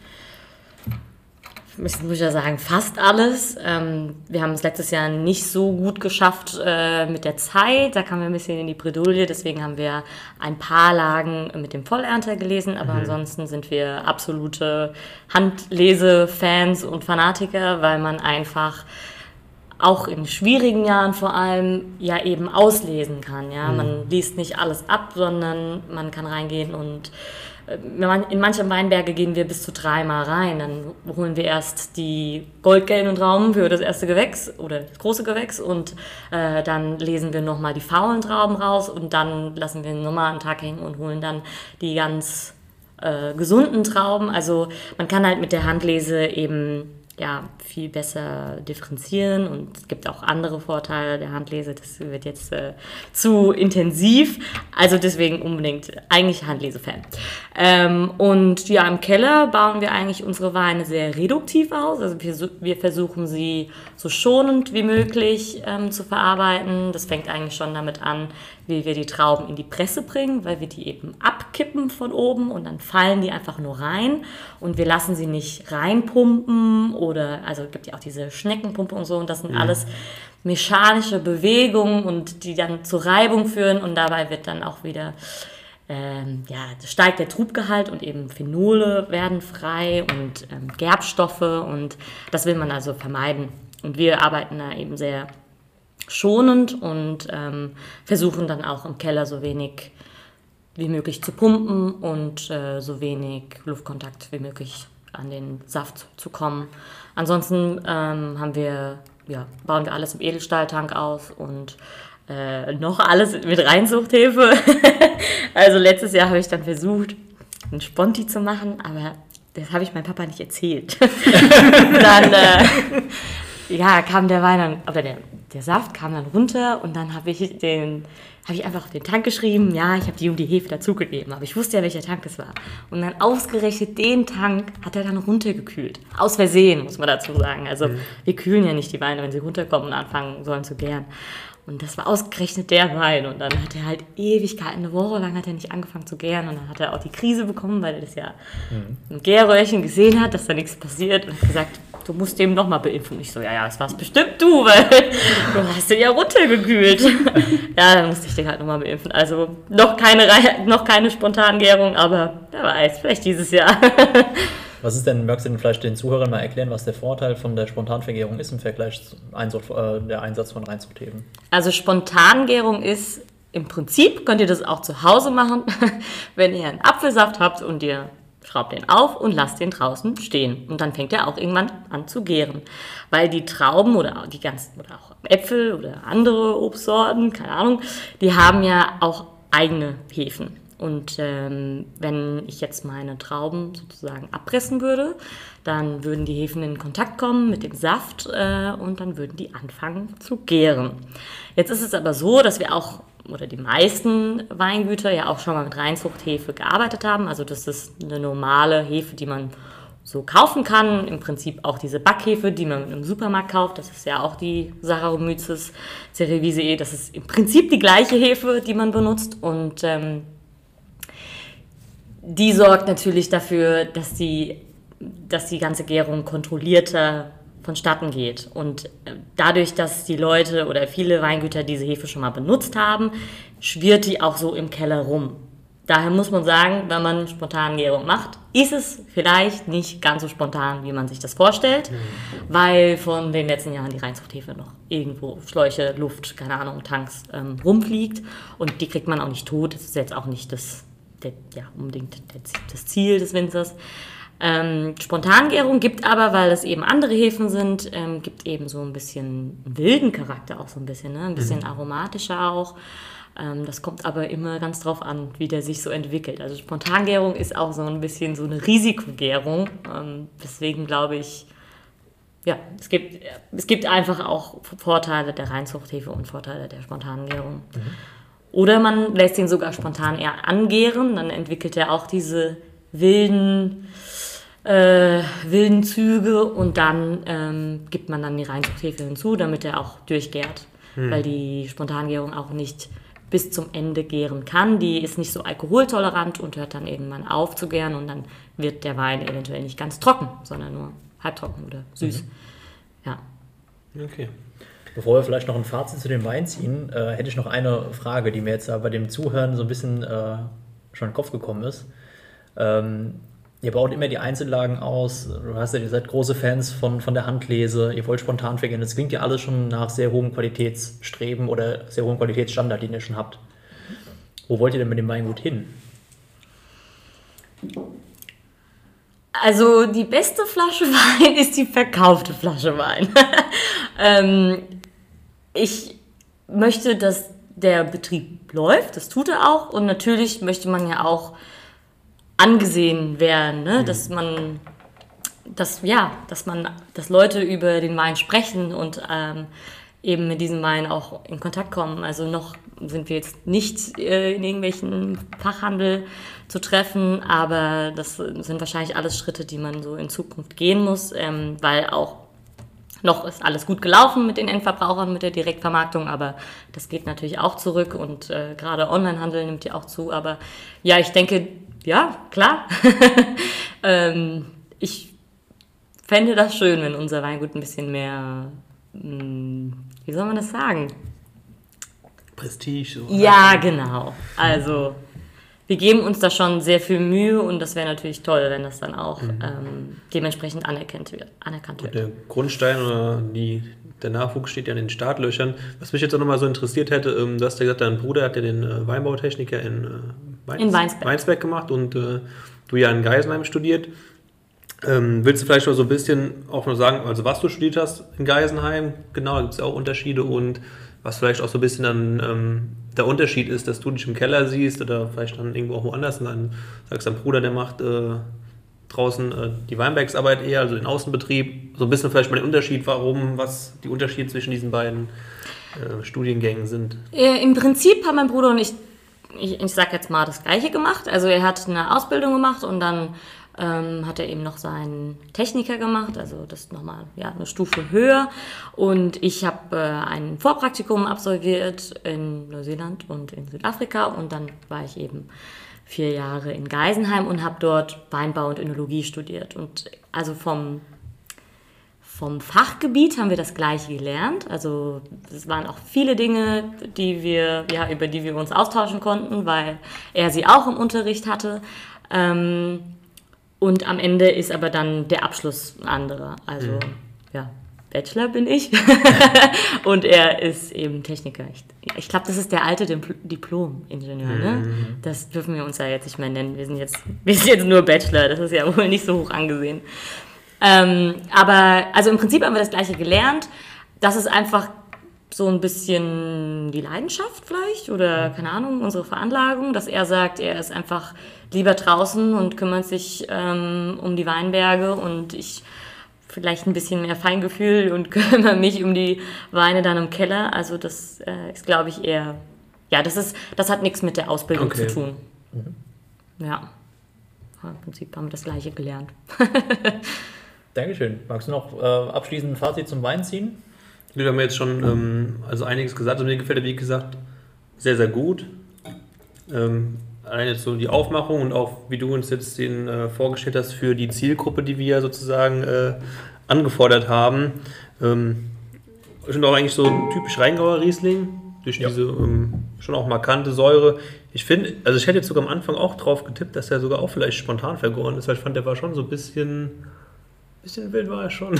[SPEAKER 2] muss ich ja sagen, fast alles. Ähm, wir haben es letztes Jahr nicht so gut geschafft äh, mit der Zeit. Da kamen wir ein bisschen in die Bredouille. Deswegen haben wir ein paar Lagen mit dem Vollernter gelesen. Aber mhm. ansonsten sind wir absolute Handlese-Fans und Fanatiker, weil man einfach auch in schwierigen Jahren vor allem ja eben auslesen kann. Ja? Mhm. Man liest nicht alles ab, sondern man kann reingehen und in manche Weinberge gehen wir bis zu dreimal rein. Dann holen wir erst die goldgelben Trauben für das erste Gewächs oder das große Gewächs und äh, dann lesen wir nochmal die faulen Trauben raus und dann lassen wir nochmal einen Tag hängen und holen dann die ganz äh, gesunden Trauben. Also man kann halt mit der Handlese eben ja, viel besser differenzieren und es gibt auch andere Vorteile der Handlese. Das wird jetzt äh, zu intensiv. Also deswegen unbedingt eigentlich Handlese-Fan. Ähm, und ja, im Keller bauen wir eigentlich unsere Weine sehr reduktiv aus. Also wir, wir versuchen sie so schonend wie möglich ähm, zu verarbeiten. Das fängt eigentlich schon damit an, wie wir die Trauben in die Presse bringen, weil wir die eben abkippen von oben und dann fallen die einfach nur rein und wir lassen sie nicht reinpumpen oder, also es gibt ja auch diese Schneckenpumpe und so und das sind ja. alles mechanische Bewegungen und die dann zur Reibung führen und dabei wird dann auch wieder ähm, ja, steigt der Trubgehalt und eben Phenole werden frei und ähm, Gerbstoffe und das will man also vermeiden. Und wir arbeiten da eben sehr schonend und ähm, versuchen dann auch im Keller so wenig wie möglich zu pumpen und äh, so wenig Luftkontakt wie möglich an den Saft zu kommen. Ansonsten ähm, haben wir, ja, bauen wir alles im Edelstahltank aus und äh, noch alles mit Reinzuchthilfe. *laughs* also letztes Jahr habe ich dann versucht, einen Sponti zu machen, aber das habe ich meinem Papa nicht erzählt. *laughs* dann äh, ja, kam der Wein dann, oder der der Saft kam dann runter und dann habe ich den habe ich einfach auf den Tank geschrieben, ja, ich habe die um die Hefe dazugegeben, aber ich wusste ja, welcher Tank es war. Und dann ausgerechnet den Tank hat er dann runtergekühlt. Aus Versehen, muss man dazu sagen. Also mhm. wir kühlen ja nicht die Weine, wenn sie runterkommen und anfangen sollen zu gären. Und das war ausgerechnet der Wein. Und dann hat er halt Ewigkeiten, eine Woche lang hat er nicht angefangen zu gären. Und dann hat er auch die Krise bekommen, weil er das ja mhm. im Gärröhrchen gesehen hat, dass da nichts passiert. Und gesagt, du musst dem nochmal beimpfen. Ich so, ja, ja, das war's bestimmt du, weil *laughs* du hast den ja runtergekühlt. *laughs* ja, dann musste ich den halt nochmal beimpfen. Also noch keine, noch keine Spontangärung, aber wer weiß, vielleicht dieses Jahr. *laughs*
[SPEAKER 3] Was ist denn, magst du denn vielleicht den Zuhörern mal erklären, was der Vorteil von der Spontanvergärung ist im Vergleich zu Einsatz, äh, der Einsatz von Reinzuchtheben?
[SPEAKER 2] Also Spontangärung ist im Prinzip, könnt ihr das auch zu Hause machen, wenn ihr einen Apfelsaft habt und ihr schraubt den auf und lasst den draußen stehen. Und dann fängt er auch irgendwann an zu gären. Weil die Trauben oder die ganzen, oder auch Äpfel oder andere Obstsorten, keine Ahnung, die haben ja auch eigene Hefen. Und ähm, wenn ich jetzt meine Trauben sozusagen abpressen würde, dann würden die Hefen in Kontakt kommen mit dem Saft äh, und dann würden die anfangen zu gären. Jetzt ist es aber so, dass wir auch oder die meisten Weingüter ja auch schon mal mit Reinzuchthefe gearbeitet haben. Also das ist eine normale Hefe, die man so kaufen kann. Im Prinzip auch diese Backhefe, die man im Supermarkt kauft. Das ist ja auch die Saccharomyces cerevisiae. Das ist im Prinzip die gleiche Hefe, die man benutzt. Und ähm, die sorgt natürlich dafür, dass die, dass die ganze Gärung kontrollierter vonstatten geht. Und äh, dadurch, dass die Leute oder viele Weingüter diese Hefe schon mal benutzt haben, schwirrt die auch so im Keller rum. Daher muss man sagen, wenn man Spontangärung macht, ist es vielleicht nicht ganz so spontan, wie man sich das vorstellt, mhm. weil von den letzten Jahren die Reinzuchthefe noch irgendwo Schläuche, Luft, keine Ahnung, Tanks ähm, rumfliegt und die kriegt man auch nicht tot. Das ist jetzt auch nicht das der, ja, unbedingt das Ziel des Winzers. Ähm, Spontangärung gibt aber, weil es eben andere Hefen sind, ähm, gibt eben so ein bisschen wilden Charakter auch so ein bisschen, ne? ein bisschen mhm. aromatischer auch. Ähm, das kommt aber immer ganz drauf an, wie der sich so entwickelt. Also Spontangärung ist auch so ein bisschen so eine Risikogärung. Ähm, deswegen glaube ich, ja, es gibt, es gibt einfach auch Vorteile der Reinzuchthefe und Vorteile der Spontangärung. Mhm. Oder man lässt ihn sogar spontan eher angären, dann entwickelt er auch diese wilden, äh, wilden Züge und dann ähm, gibt man dann die Reinzuchthefe hinzu, damit er auch durchgärt. Hm. Weil die Spontangärung auch nicht bis zum Ende gären kann. Die ist nicht so alkoholtolerant und hört dann irgendwann auf zu gären und dann wird der Wein eventuell nicht ganz trocken, sondern nur halbtrocken oder süß. Mhm. Ja.
[SPEAKER 3] Okay. Bevor wir vielleicht noch ein Fazit zu dem Wein ziehen, äh, hätte ich noch eine Frage, die mir jetzt bei dem Zuhören so ein bisschen äh, schon in den Kopf gekommen ist. Ähm, ihr baut immer die Einzellagen aus, du hast ja, ihr seid große Fans von, von der Handlese, ihr wollt spontan vergehen. Das klingt ja alles schon nach sehr hohem Qualitätsstreben oder sehr hohem Qualitätsstandard, den ihr schon habt. Wo wollt ihr denn mit dem Weingut hin?
[SPEAKER 2] Also die beste Flasche *laughs* Wein ist die verkaufte Flasche Wein. *laughs* ähm, ich möchte, dass der Betrieb läuft, das tut er auch. Und natürlich möchte man ja auch angesehen werden, ne? Mhm. dass man dass, ja, dass man, dass Leute über den Wein sprechen und ähm, eben mit diesem Wein auch in Kontakt kommen. Also noch sind wir jetzt nicht äh, in irgendwelchen Fachhandel zu treffen, aber das sind wahrscheinlich alles Schritte, die man so in Zukunft gehen muss, ähm, weil auch noch ist alles gut gelaufen mit den Endverbrauchern, mit der Direktvermarktung, aber das geht natürlich auch zurück und äh, gerade Onlinehandel nimmt ja auch zu. Aber ja, ich denke, ja, klar. *laughs* ähm, ich fände das schön, wenn unser Weingut ein bisschen mehr, mh, hm, wie soll man das sagen?
[SPEAKER 1] Prestige. So
[SPEAKER 2] ja, genau. Also wir geben uns da schon sehr viel Mühe und das wäre natürlich toll, wenn das dann auch mhm. ähm, dementsprechend anerkannt wird. Anerkannt wird.
[SPEAKER 1] Der Grundstein oder die, der Nachwuchs steht ja in den Startlöchern. Was mich jetzt auch nochmal so interessiert hätte, ähm, du hast ja gesagt, dein Bruder hat ja den äh, Weinbautechniker in, äh, Mainz,
[SPEAKER 2] in Weinsberg.
[SPEAKER 1] Weinsberg. gemacht und äh, du ja in Geisenheim studiert. Ähm, willst du vielleicht mal so ein bisschen auch nur sagen, also was du studiert hast in Geisenheim? Genau, da gibt es ja auch Unterschiede und was vielleicht auch so ein bisschen dann ähm, der Unterschied ist, dass du dich im Keller siehst oder vielleicht dann irgendwo auch woanders und dann sagst, dein Bruder, der macht äh, draußen äh, die Weinbergsarbeit eher, also den Außenbetrieb. So ein bisschen vielleicht mal den Unterschied, warum, was die Unterschiede zwischen diesen beiden äh, Studiengängen sind.
[SPEAKER 2] Äh, Im Prinzip haben mein Bruder und ich, ich, ich sag jetzt mal das Gleiche gemacht. Also er hat eine Ausbildung gemacht und dann ähm, hat er eben noch seinen Techniker gemacht, also das nochmal ja, eine Stufe höher. Und ich habe äh, ein Vorpraktikum absolviert in Neuseeland und in Südafrika und dann war ich eben vier Jahre in Geisenheim und habe dort Weinbau und Önologie studiert. Und also vom vom Fachgebiet haben wir das gleiche gelernt. Also es waren auch viele Dinge, die wir, ja, über die wir uns austauschen konnten, weil er sie auch im Unterricht hatte. Ähm, und am Ende ist aber dann der Abschluss ein anderer. Also, mhm. ja, Bachelor bin ich. *laughs* und er ist eben Techniker. Ich, ich glaube, das ist der alte Diplom-Ingenieur. Ne? Mhm. Das dürfen wir uns ja jetzt nicht mehr nennen. Wir sind, jetzt, wir sind jetzt nur Bachelor. Das ist ja wohl nicht so hoch angesehen. Ähm, aber, also im Prinzip haben wir das Gleiche gelernt. Das ist einfach so ein bisschen die Leidenschaft vielleicht oder keine Ahnung, unsere Veranlagung, dass er sagt, er ist einfach lieber draußen und kümmert sich ähm, um die Weinberge und ich vielleicht ein bisschen mehr Feingefühl und *laughs* kümmere mich um die Weine dann im Keller. Also das äh, ist, glaube ich, eher, ja, das ist, das hat nichts mit der Ausbildung okay. zu tun. Mhm. Ja. Im Prinzip haben wir das Gleiche gelernt. *laughs*
[SPEAKER 3] Dankeschön. Magst du noch äh, abschließend ein Fazit zum Wein ziehen?
[SPEAKER 1] Wir haben jetzt schon ähm, also einiges gesagt. Also mir gefällt er, wie gesagt, sehr, sehr gut. Ähm, allein jetzt so die Aufmachung und auch wie du uns jetzt den äh, vorgestellt hast für die Zielgruppe, die wir sozusagen äh, angefordert haben. Ähm, sind auch eigentlich so typisch Rheingauer Riesling, durch ja. diese ähm, schon auch markante Säure. Ich finde, also ich hätte jetzt sogar am Anfang auch drauf getippt, dass er sogar auch vielleicht spontan vergoren ist, weil ich fand, der war schon so ein bisschen bisschen wild war er schon.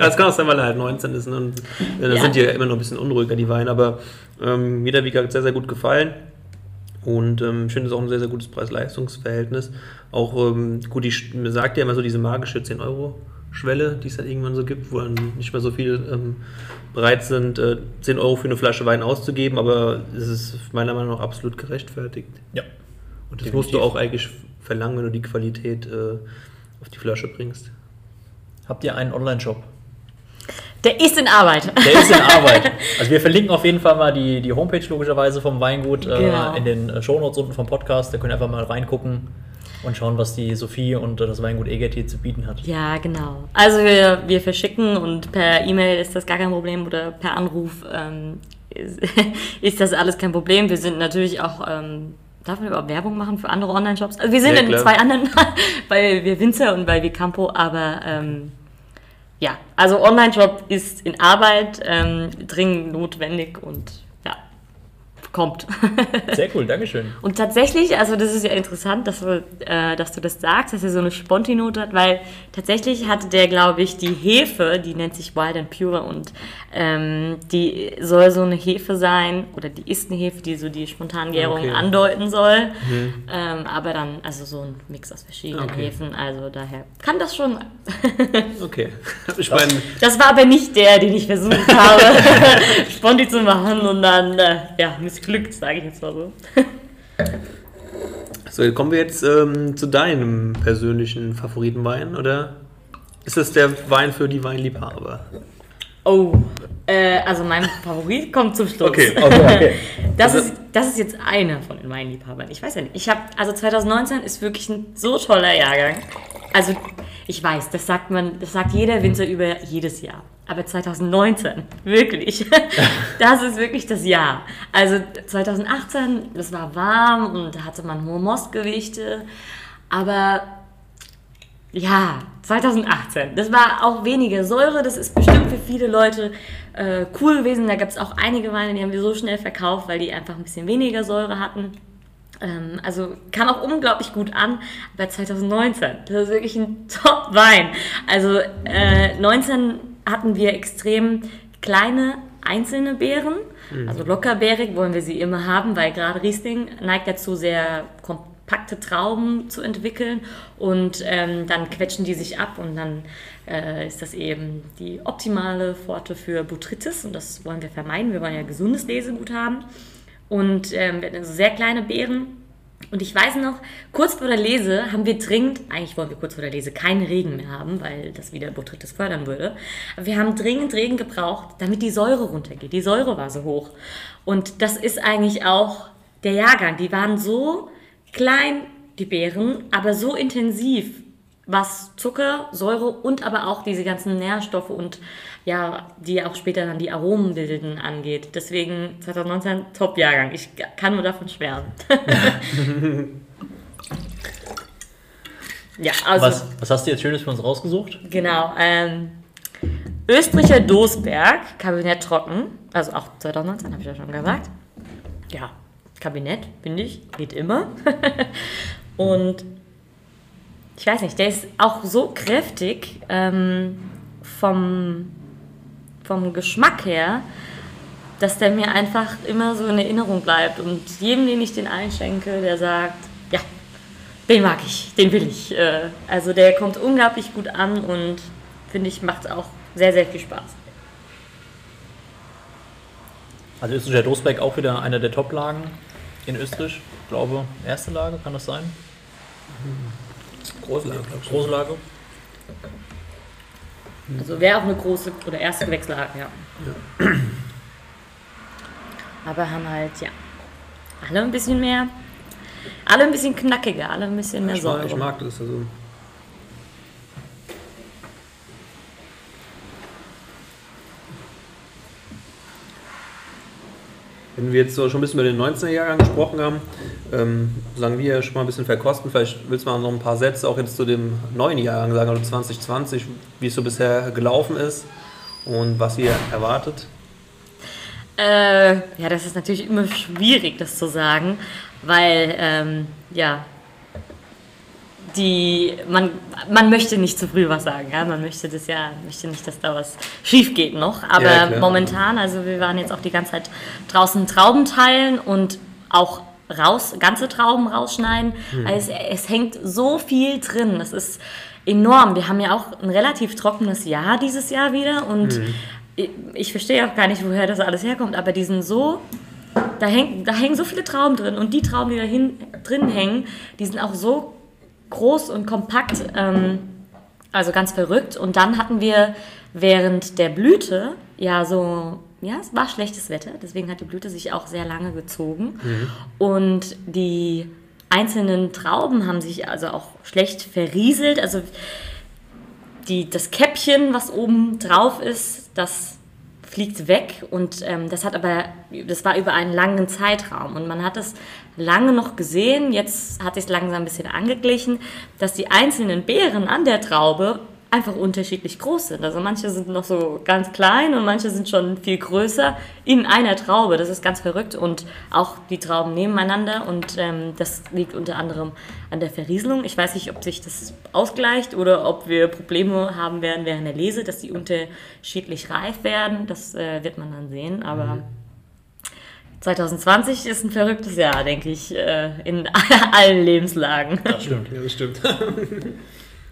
[SPEAKER 1] Es kann auch sein, weil er halt 19 ist. Ne? Und äh, da ja. sind die ja immer noch ein bisschen unruhiger, die Weine. Aber ähm, mir hat wie gesagt sehr, sehr gut gefallen. Und ähm, ich finde es auch ein sehr, sehr gutes Preis-Leistungs-Verhältnis. Auch ähm, gut, ich, sagt ja immer so diese magische 10 Euro. Schwelle, die es halt irgendwann so gibt, wo dann nicht mehr so viel ähm, bereit sind, äh, 10 Euro für eine Flasche Wein auszugeben, aber es ist meiner Meinung nach absolut gerechtfertigt.
[SPEAKER 3] Ja.
[SPEAKER 1] Und das Definitiv. musst du auch eigentlich verlangen, wenn du die Qualität äh, auf die Flasche bringst.
[SPEAKER 3] Habt ihr einen Online-Shop?
[SPEAKER 2] Der ist in Arbeit.
[SPEAKER 3] Der ist in Arbeit. *laughs* Also wir verlinken auf jeden Fall mal die, die Homepage logischerweise vom Weingut äh, genau. äh, in den äh, Shownotes unten vom Podcast. Da könnt ihr einfach mal reingucken und schauen, was die Sophie und das Weingut hier zu bieten hat.
[SPEAKER 2] Ja, genau. Also wir, wir verschicken und per E-Mail ist das gar kein Problem oder per Anruf ähm, ist, *laughs* ist, das alles kein Problem. Wir sind natürlich auch... Ähm, Darf man überhaupt Werbung machen für andere Online-Shops? Also wir sind ja, in zwei anderen, *laughs* bei wir Winzer und bei Vicampo, aber ähm, ja, also Online-Shop ist in Arbeit, ähm, dringend notwendig und kommt.
[SPEAKER 3] Sehr cool, Dankeschön.
[SPEAKER 2] Und tatsächlich, also das ist ja interessant, dass du, äh, dass du das sagst, dass er so eine Sponti-Note hat, weil tatsächlich hatte der, glaube ich, die Hefe, die nennt sich Wild and Pure und ähm, die soll so eine Hefe sein, oder die ist eine Hefe, die so die Spontangärung okay. andeuten soll. Mhm. Ähm, aber dann, also so ein Mix aus verschiedenen okay. Hefen, also daher kann das schon. *laughs*
[SPEAKER 1] okay. *laughs*
[SPEAKER 2] Ich mein, das war aber nicht der, den ich versucht habe, *laughs* Sponti zu machen und dann, äh, ja, missglückt, sage ich jetzt mal so. *laughs*
[SPEAKER 1] so, kommen wir jetzt ähm, zu deinem persönlichen Favoritenwein, oder? Ist es der Wein für die Weinliebhaber?
[SPEAKER 2] Oh, äh, also mein *laughs* Favorit kommt zum Schluss.
[SPEAKER 1] Okay. *laughs*
[SPEAKER 3] Okay, okay.
[SPEAKER 2] Das
[SPEAKER 1] Also-
[SPEAKER 2] ist, das ist jetzt einer von den Weinliebhabern. Ich weiß ja nicht. Ich habe, also 2019 ist wirklich ein so toller Jahrgang. Also ich weiß, das sagt man, das sagt jeder Winzer über jedes Jahr. Aber 2019, wirklich, *laughs* das ist wirklich das Jahr. Also 2018, das war warm und da hatte man hohe Mostgewichte. Aber ja, 2018. Das war auch weniger Säure. Das ist bestimmt für viele Leute äh, cool gewesen. Da gab es auch einige Weine, die haben wir so schnell verkauft, weil die einfach ein bisschen weniger Säure hatten. Ähm, also kam auch unglaublich gut an. Aber 2019, das ist wirklich ein Top-Wein. Also äh, 19 hatten wir extrem kleine einzelne Beeren. Also lockerbeerig wollen wir sie immer haben, weil gerade Riesling neigt dazu, sehr kompakte Trauben zu entwickeln und ähm, dann quetschen die sich ab und dann äh, ist das eben die optimale Pforte für Botrytis und das wollen wir vermeiden. Wir wollen ja gesundes Lesegut haben und ähm, wir hatten also sehr kleine Beeren. Und ich weiß noch, kurz vor der Lese haben wir dringend, eigentlich wollen wir kurz vor der Lese keinen Regen mehr haben, weil das wieder Botrytis fördern würde. Aber wir haben dringend Regen gebraucht, damit die Säure runtergeht. Die Säure war so hoch. Und das ist eigentlich auch der Jahrgang. Die waren so klein, die Beeren, aber so intensiv, was Zucker, Säure und aber auch diese ganzen Nährstoffe und ja, die auch später dann die Aromen bilden angeht. Deswegen 2019 Top-Jahrgang. Ich kann nur davon schwärmen. *laughs* ja, also
[SPEAKER 3] Was, was hast du jetzt Schönes für uns rausgesucht?
[SPEAKER 2] genau. Ähm, Österreicher Dosberg, Kabinett trocken, also auch 2019, habe ich ja schon gesagt. Ja, Kabinett, finde ich, geht immer. *laughs* Und ich weiß nicht, der ist auch so kräftig ähm, vom, vom Geschmack her, dass der mir einfach immer so in Erinnerung bleibt. Und jedem, den ich den einschenke, der sagt, ja, den mag ich, den will ich. Äh, Also der kommt unglaublich gut an und finde ich, macht auch sehr, sehr viel Spaß.
[SPEAKER 3] Also österreichischer Dosberg auch wieder einer der Top-Lagen in Österreich. Ich glaube, erste Lage, kann das sein?
[SPEAKER 1] Große Lage, glaube ich.
[SPEAKER 3] Große Lage.
[SPEAKER 2] Also wäre auch eine große oder erste Gewächslage, ja. Aber haben halt, ja, alle ein bisschen mehr, alle ein bisschen knackiger, alle ein bisschen mehr
[SPEAKER 1] Ich mag,
[SPEAKER 2] Säure.
[SPEAKER 1] ich mag das. Also. Wenn wir jetzt so schon ein bisschen über den 19er-Jahrgang gesprochen haben, ähm, sagen wir schon mal ein bisschen verkosten. Vielleicht willst du mal noch ein paar Sätze auch jetzt zu dem neuen Jahrgang sagen, also 2020, wie es so bisher gelaufen ist und was ihr erwartet.
[SPEAKER 2] Äh, ja, das ist natürlich immer schwierig, das zu sagen, weil, ähm, ja, die, man, man möchte nicht zu früh was sagen, ja, man möchte das ja, möchte nicht, dass da was schief geht noch, aber
[SPEAKER 1] Ja,
[SPEAKER 2] momentan, also wir waren jetzt auch die ganze Zeit draußen Trauben teilen und auch raus, ganze Trauben rausschneiden, also es, es hängt so viel drin, das ist enorm, wir haben ja auch ein relativ trockenes Jahr dieses Jahr wieder und ich, ich verstehe auch gar nicht, woher das alles herkommt, aber die sind so da, hängt, da hängen so viele Trauben drin und die Trauben, die da hin, drin hängen, die sind auch so groß und kompakt, ähm, also ganz verrückt. Und dann hatten wir während der Blüte ja so, ja, es war schlechtes Wetter, deswegen hat die Blüte sich auch sehr lange gezogen. Und die einzelnen Trauben haben sich also auch schlecht verrieselt. Also die, das Käppchen, was oben drauf ist, das fliegt weg und ähm, das hat aber, das war über einen langen Zeitraum und man hat es lange noch gesehen, jetzt hat es langsam ein bisschen angeglichen, dass die einzelnen Beeren an der Traube einfach unterschiedlich groß sind. Also manche sind noch so ganz klein und manche sind schon viel größer in einer Traube. Das ist ganz verrückt und auch die Trauben nebeneinander und ähm, das liegt unter anderem an der Verrieselung. Ich weiß nicht, ob sich das ausgleicht oder ob wir Probleme haben werden während der Lese, dass die unterschiedlich reif werden. Das äh, wird man dann sehen, aber 2020 ist ein verrücktes Jahr, denke ich, äh, in *laughs* allen Lebenslagen.
[SPEAKER 3] Das stimmt.
[SPEAKER 1] Ja, das stimmt. *laughs*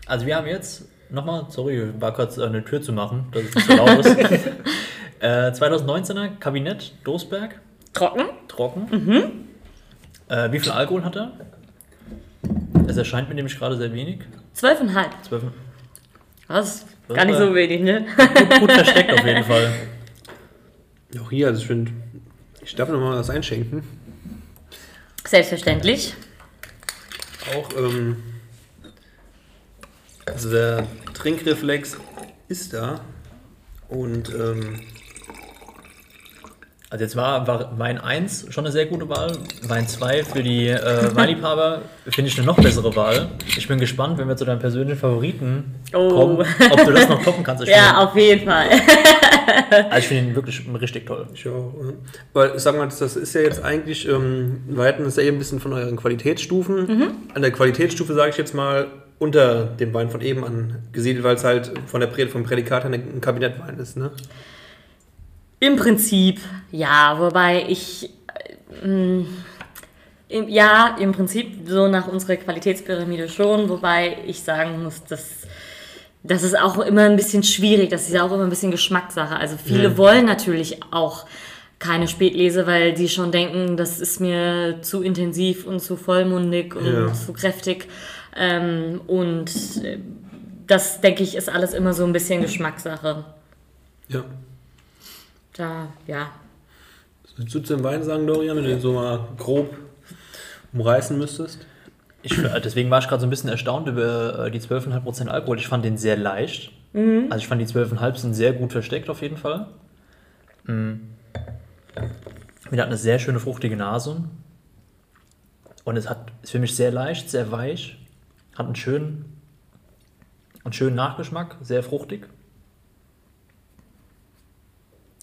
[SPEAKER 3] Also wir haben jetzt, nochmal, sorry, war kurz äh, eine Tür zu machen, dass es nicht so laut ist. *laughs* äh, 2019er Kabinett Dosberg,
[SPEAKER 2] Trocken?
[SPEAKER 3] trocken. Äh, wie viel Alkohol hat er? Es erscheint mir nämlich gerade sehr wenig.
[SPEAKER 2] 12,5.
[SPEAKER 3] 12.
[SPEAKER 2] Das ist
[SPEAKER 3] Das
[SPEAKER 2] gar nicht so wenig, ne?
[SPEAKER 3] Gut, gut versteckt auf jeden Fall.
[SPEAKER 1] Auch hier, also ich finde, ich darf noch mal was einschenken.
[SPEAKER 2] Selbstverständlich.
[SPEAKER 1] Auch, ähm, also der Trinkreflex ist da. Und, ähm,
[SPEAKER 3] Also jetzt war, war Wein 1 schon eine sehr gute Wahl. Wein 2 für die äh, *laughs* Weinliebhaber finde ich eine noch bessere Wahl. Ich bin gespannt, wenn wir zu deinem persönlichen Favoriten
[SPEAKER 2] Oh.
[SPEAKER 3] kommen, ob du das noch toppen kannst. *laughs*
[SPEAKER 2] Ja, auf jeden Fall. *laughs*
[SPEAKER 3] also ich finde ihn wirklich richtig toll.
[SPEAKER 1] ich auch, weil, ich sag mal, das ist ja jetzt eigentlich, ähm, Weiten ist ja eben ein bisschen von euren Qualitätsstufen. An der Qualitätsstufe sage ich jetzt mal unter dem Wein von eben angesiedelt, weil es halt von der Prä vom Prädikat her ein Kabinettwein ist, ne?
[SPEAKER 2] Im Prinzip, ja, wobei ich, äh, mh, im, ja, im Prinzip so nach unserer Qualitätspyramide schon, wobei ich sagen muss, dass das ist auch immer ein bisschen schwierig, das ist ja auch immer ein bisschen Geschmackssache. Also viele wollen natürlich auch keine Spätlese, weil sie schon denken, das ist mir zu intensiv und zu vollmundig und
[SPEAKER 1] Ja.
[SPEAKER 2] zu kräftig. Ähm, und äh, das, denke ich, ist alles immer so ein bisschen Geschmackssache.
[SPEAKER 1] Ja.
[SPEAKER 2] Da, ja,
[SPEAKER 1] Was würdest du zu dem Wein sagen, Dorian, wenn du den so mal grob umreißen müsstest?
[SPEAKER 3] Ich, äh, deswegen war ich gerade so ein bisschen erstaunt über äh, die 12,5% Alkohol. Ich fand den sehr leicht. Also ich fand die 12,5 sind sehr gut versteckt auf jeden Fall. Mm. Mir hat eine sehr schöne fruchtige Nase. Und es hat, ist für mich sehr leicht, sehr weich. Hat einen schönen, einen schönen Nachgeschmack, sehr fruchtig.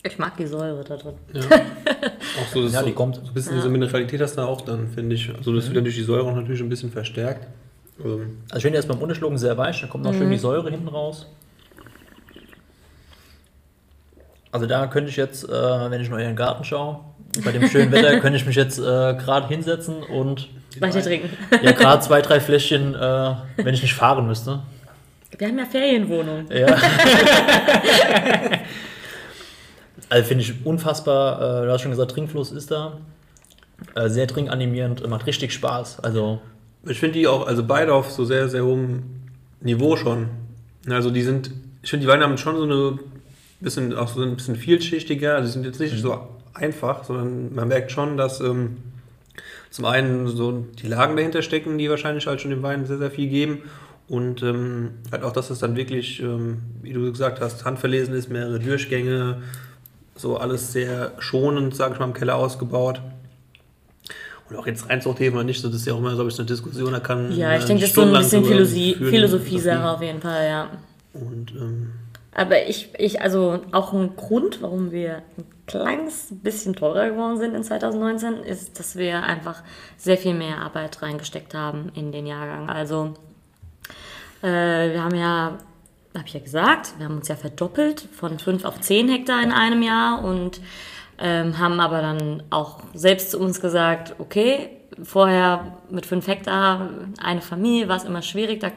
[SPEAKER 2] ich mag die Säure da drin.
[SPEAKER 1] Ja. *laughs* auch so, das
[SPEAKER 3] Ja,
[SPEAKER 1] so,
[SPEAKER 3] die kommt.
[SPEAKER 1] So ein bisschen diese Mineralität hast du auch dann, finde ich. Also das wird durch die Säure auch natürlich ein bisschen verstärkt. Ähm,
[SPEAKER 3] Also ich finde erst beim Unterschlucken sehr weich, dann kommt noch schön die Säure hinten raus. Also da könnte ich jetzt, äh, wenn ich in euren Garten schaue, bei dem schönen Wetter, *laughs* könnte ich mich jetzt äh, gerade hinsetzen und
[SPEAKER 2] Weiter trinken.
[SPEAKER 3] ja gerade zwei, drei Fläschchen, äh, wenn ich nicht fahren müsste.
[SPEAKER 2] Wir haben ja Ferienwohnung.
[SPEAKER 3] Ja. also finde ich unfassbar, äh, du hast schon gesagt, Trinkfluss ist da. Äh, sehr trinkanimierend, macht richtig Spaß. Also
[SPEAKER 1] ich finde die auch, also beide auf so sehr, sehr hohem Niveau schon. Also die sind, ich finde die Weine haben schon so eine bisschen, auch so ein bisschen vielschichtiger. Also die sind jetzt nicht so einfach, sondern man merkt schon, dass ähm, zum einen so die Lagen dahinter stecken, die wahrscheinlich halt schon dem Wein sehr, sehr viel geben. Und ähm, halt auch, dass es dann wirklich, ähm, wie du gesagt hast, handverlesen ist, mehrere Durchgänge, so alles sehr schonend, sage ich mal, im Keller ausgebaut. Und auch jetzt Reinzuchtheben oder nicht, so, das ist ja auch immer, glaube ich, so eine Diskussion, da kann
[SPEAKER 2] Ja, ich
[SPEAKER 1] man
[SPEAKER 2] denke, das ist so ein bisschen Philosophie. Philosophie-Sache auf jeden Fall, ja.
[SPEAKER 1] Und ähm,
[SPEAKER 2] Aber ich, ich, also auch ein Grund, warum wir kleines bisschen teurer geworden sind in 2019, ist, dass wir einfach sehr viel mehr Arbeit reingesteckt haben in den Jahrgang. Also äh, wir haben ja, habe ich ja gesagt, wir haben uns ja verdoppelt von 5 auf 10 Hektar in einem Jahr und ähm, haben aber dann auch selbst zu uns gesagt, okay, vorher mit 5 Hektar eine Familie war es immer schwierig, da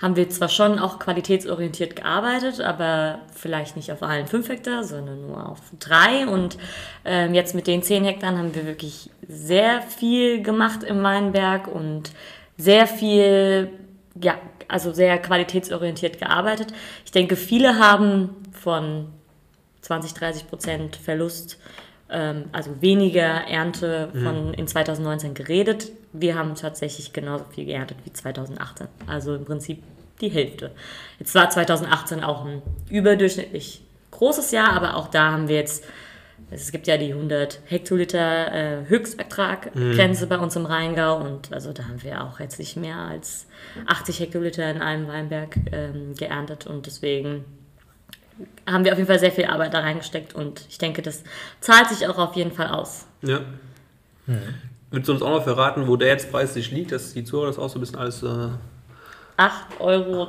[SPEAKER 2] haben wir zwar schon auch qualitätsorientiert gearbeitet, aber vielleicht nicht auf allen 5 Hektar, sondern nur auf drei. Und ähm, jetzt mit den 10 Hektar haben wir wirklich sehr viel gemacht im Weinberg und sehr viel, ja, also sehr qualitätsorientiert gearbeitet. Ich denke, viele haben von 20, 30 Prozent Verlust, also weniger Ernte von in 2019 geredet. Wir haben tatsächlich genauso viel geerntet wie 2018. Also im Prinzip die Hälfte. Jetzt war 2018 auch ein überdurchschnittlich großes Jahr, aber auch da haben wir jetzt, es gibt ja die 100 Hektoliter äh, Höchstertraggrenze bei uns im Rheingau und also da haben wir auch jetzt nicht mehr als 80 Hektoliter in einem Weinberg ähm, geerntet und deswegen haben wir auf jeden Fall sehr viel Arbeit da reingesteckt und ich denke, das zahlt sich auch auf jeden Fall aus.
[SPEAKER 1] ja. Willst du uns auch noch verraten, wo der jetzt preislich liegt, dass die Zuhörer das auch so ein bisschen alles. Äh,
[SPEAKER 2] 8,20 Euro?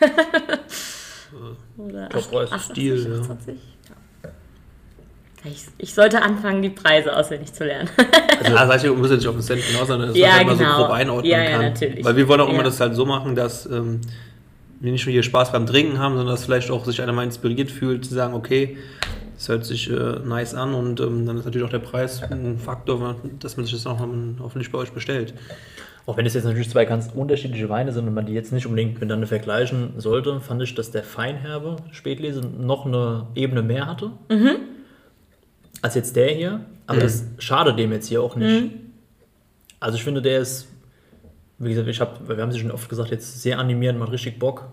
[SPEAKER 2] *laughs* Oder
[SPEAKER 3] Toppreis.
[SPEAKER 2] 8,80,
[SPEAKER 1] Stil, ja.
[SPEAKER 2] 8,20? Ja. Ich, ich sollte anfangen, die Preise auswendig zu lernen. *laughs*
[SPEAKER 1] also, sag ich, muss ja nicht auf den Cent genau sein, dass
[SPEAKER 2] Ja,
[SPEAKER 1] man halt
[SPEAKER 2] genau.
[SPEAKER 1] so grob einordnen
[SPEAKER 2] Ja, ja,
[SPEAKER 1] kann.
[SPEAKER 2] natürlich.
[SPEAKER 1] Weil wir wollen auch immer
[SPEAKER 2] Ja.
[SPEAKER 1] das halt so machen, dass ähm, wir nicht nur hier Spaß beim Trinken haben, sondern dass vielleicht auch sich einer mal inspiriert fühlt, zu sagen, okay, Das hört sich äh, nice an und ähm, dann ist natürlich auch der Preis ein Faktor, dass man sich das auch ähm, hoffentlich bei euch bestellt.
[SPEAKER 3] Auch wenn es jetzt natürlich zwei ganz unterschiedliche Weine sind und man die jetzt nicht unbedingt miteinander vergleichen sollte, fand ich, dass der Feinherbe Spätlese noch eine Ebene mehr hatte als jetzt der hier. Aber das schadet dem jetzt hier auch nicht. Also ich finde, der ist, wie gesagt, ich hab, wir haben es ja schon oft gesagt, jetzt sehr animierend, macht richtig Bock.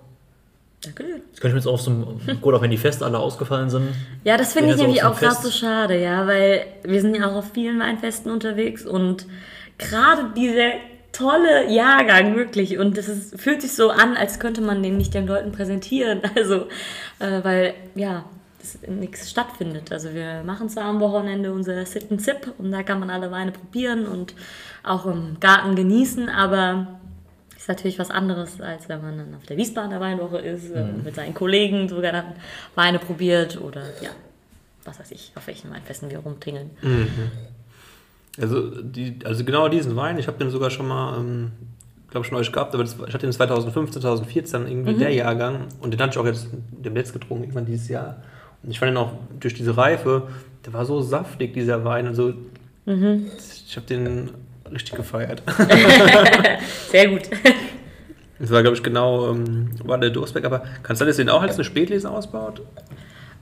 [SPEAKER 2] Danke.
[SPEAKER 3] Jetzt könnte ich mir jetzt auf so *laughs* gut, auch wenn die Feste alle ausgefallen sind.
[SPEAKER 2] Ja, das finde ich nämlich auch gerade so schade, ja, weil wir sind ja auch auf vielen Weinfesten unterwegs und gerade dieser tolle Jahrgang, wirklich, und es ist, fühlt sich so an, als könnte man den nicht den Leuten präsentieren, *laughs* also, äh, weil, ja, nichts stattfindet. Also wir machen zwar am Wochenende unser Sit and Sip und da kann man alle Weine probieren und auch im Garten genießen, aber ist natürlich was anderes, als wenn man dann auf der Wiesbadener Weinwoche ist, äh, mit seinen Kollegen sogar dann Weine probiert oder ja, was weiß ich, auf welchen Weinfesten wir rumtingeln.
[SPEAKER 1] Also, die, also genau diesen Wein, ich habe den sogar schon mal, ähm, glaube schon euch gehabt, aber das, ich hatte den 2015, 2014 irgendwie der Jahrgang und den hatte ich auch jetzt demnächst getrunken, irgendwann dieses Jahr. Und ich fand den auch durch diese Reife, der war so saftig, dieser Wein. Also, ich habe den richtig gefeiert. *laughs*
[SPEAKER 2] Sehr gut.
[SPEAKER 1] Das war, glaube ich, genau, ähm, war der Durstberg, aber kann es sein, dass ihr den auch als eine Spätlese ausbaut?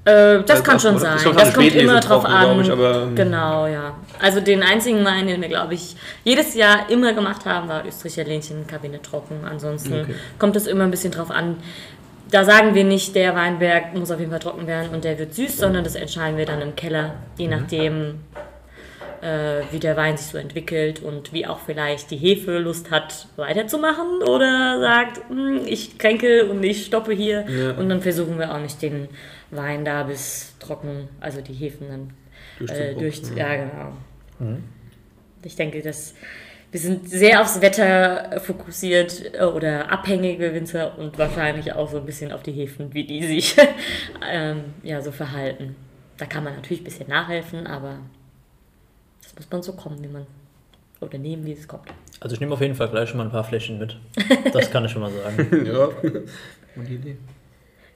[SPEAKER 2] Äh, das
[SPEAKER 1] Also
[SPEAKER 2] kann schon sein.
[SPEAKER 1] glaub,
[SPEAKER 2] Das kommt immer drauf an.
[SPEAKER 1] ich, aber, ähm,
[SPEAKER 2] genau, ja. Also den einzigen Wein, den wir, glaube ich, jedes Jahr immer gemacht haben, war Österreicher Lähnchen Kabinett trocken. Ansonsten
[SPEAKER 1] Okay.
[SPEAKER 2] kommt es immer ein bisschen drauf an. Da sagen wir nicht, der Weinberg muss auf jeden Fall trocken werden und der wird süß, sondern das entscheiden wir dann im Keller, je
[SPEAKER 1] Mhm.
[SPEAKER 2] nachdem, äh, wie der Wein sich so entwickelt und wie auch vielleicht die Hefe Lust hat, weiterzumachen oder sagt, "Hm, ich kränke und ich stoppe hier.
[SPEAKER 1] Ja.
[SPEAKER 2] Und dann versuchen wir auch nicht den Wein da bis trocken, also die Hefen dann äh, durch, ja genau. Ich denke, dass wir sind sehr aufs Wetter fokussiert äh, oder abhängige Winzer und wahrscheinlich auch so ein bisschen auf die Hefen, wie die sich *laughs* ähm, ja, so verhalten. Da kann man natürlich ein bisschen nachhelfen, aber das muss man so kommen, wie man oder nehmen, wie es kommt.
[SPEAKER 3] Also ich nehme auf jeden Fall gleich schon mal ein paar Fläschchen mit. *laughs* Das kann ich schon mal sagen. *laughs*
[SPEAKER 1] ja, gute Idee.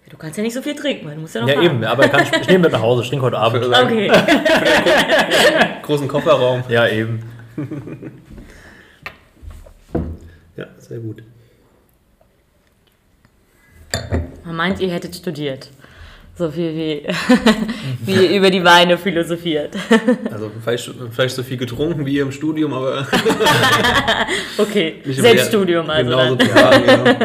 [SPEAKER 2] Du kannst ja nicht so viel trinken, weil du musst ja noch
[SPEAKER 3] Ja,
[SPEAKER 2] fahren.
[SPEAKER 3] eben, aber kann ich, ich nehme mit nach Hause, ich trinke heute Abend.
[SPEAKER 2] Okay.
[SPEAKER 1] Großen Kofferraum.
[SPEAKER 3] Ja, eben.
[SPEAKER 1] Sehr gut.
[SPEAKER 2] Man meint, ihr hättet studiert. So viel wie, *laughs* wie ihr über die Weine philosophiert. *laughs*
[SPEAKER 1] Also vielleicht, vielleicht so viel getrunken wie ihr im Studium, aber *laughs*
[SPEAKER 2] Okay, Selbststudium also.
[SPEAKER 1] Genau,
[SPEAKER 2] dann.
[SPEAKER 1] so, ja, genau.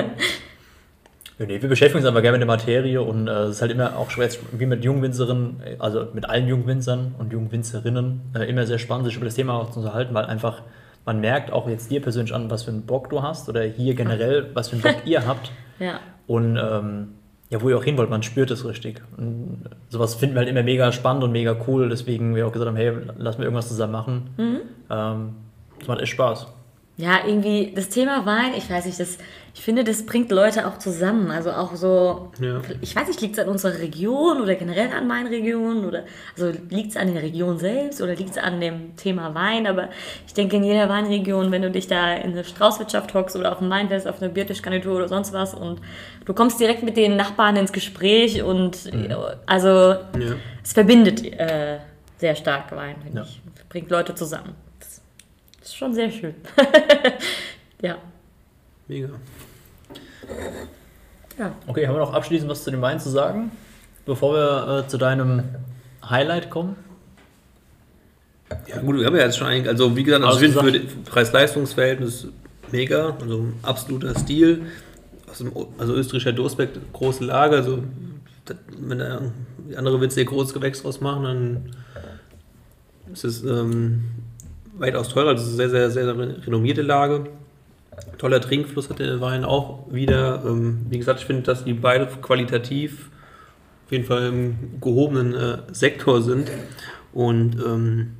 [SPEAKER 3] Ja, nee, wir beschäftigen uns aber gerne mit der Materie und äh, es ist halt immer auch schwer, wie mit Jungwinzerinnen, also mit allen Jungwinzern und Jungwinzerinnen, äh, immer sehr spannend, sich über das Thema auch zu unterhalten, weil einfach man merkt auch jetzt dir persönlich an, was für einen Bock du hast oder hier generell, was für einen Bock *laughs* ihr habt
[SPEAKER 2] Ja.
[SPEAKER 3] und ähm, ja, wo ihr auch hin wollt, man spürt es richtig. Und sowas finden wir halt immer mega spannend und mega cool, deswegen wir auch gesagt haben, hey, lass mir irgendwas zusammen machen. Ähm, das macht echt Spaß.
[SPEAKER 2] Ja, irgendwie das Thema Wein, ich weiß nicht, das, ich finde, das bringt Leute auch zusammen. Also auch so,
[SPEAKER 1] Ja.
[SPEAKER 2] ich weiß nicht, liegt es an unserer Region oder generell an meinen Regionen oder also liegt es an der Region selbst oder liegt es an dem Thema Wein? Aber ich denke, in jeder Weinregion, wenn du dich da in eine Straußwirtschaft hockst oder auf einem Weinfest, auf eine Biertischgarnitur oder sonst was und du kommst direkt mit den Nachbarn ins Gespräch und also
[SPEAKER 1] Ja.
[SPEAKER 2] es verbindet äh, sehr stark Wein, finde
[SPEAKER 3] Ja.
[SPEAKER 2] ich. Bringt Leute zusammen. Ist schon sehr schön. *laughs* ja.
[SPEAKER 1] Mega.
[SPEAKER 2] ja.
[SPEAKER 3] Okay, haben wir noch abschließend was zu dem Wein zu sagen, bevor wir äh, zu deinem Highlight kommen?
[SPEAKER 1] Ja, gut, wir haben ja jetzt schon eigentlich, also wie gesagt, also
[SPEAKER 3] Also
[SPEAKER 1] für Preis-Leistungs-Verhältnis mega, also absoluter Stil. Aus dem, also österreichischer Durstberg, große Lage, also das, wenn die andere Witze ihr großes Gewächs draus machen, dann ist es ähm, weitaus teurer. Das ist eine sehr, sehr, sehr renommierte Lage. Toller Trinkfluss hat der Wein auch wieder. Ähm, wie gesagt, ich finde, dass die beide qualitativ auf jeden Fall im gehobenen äh, Sektor sind. Und ähm,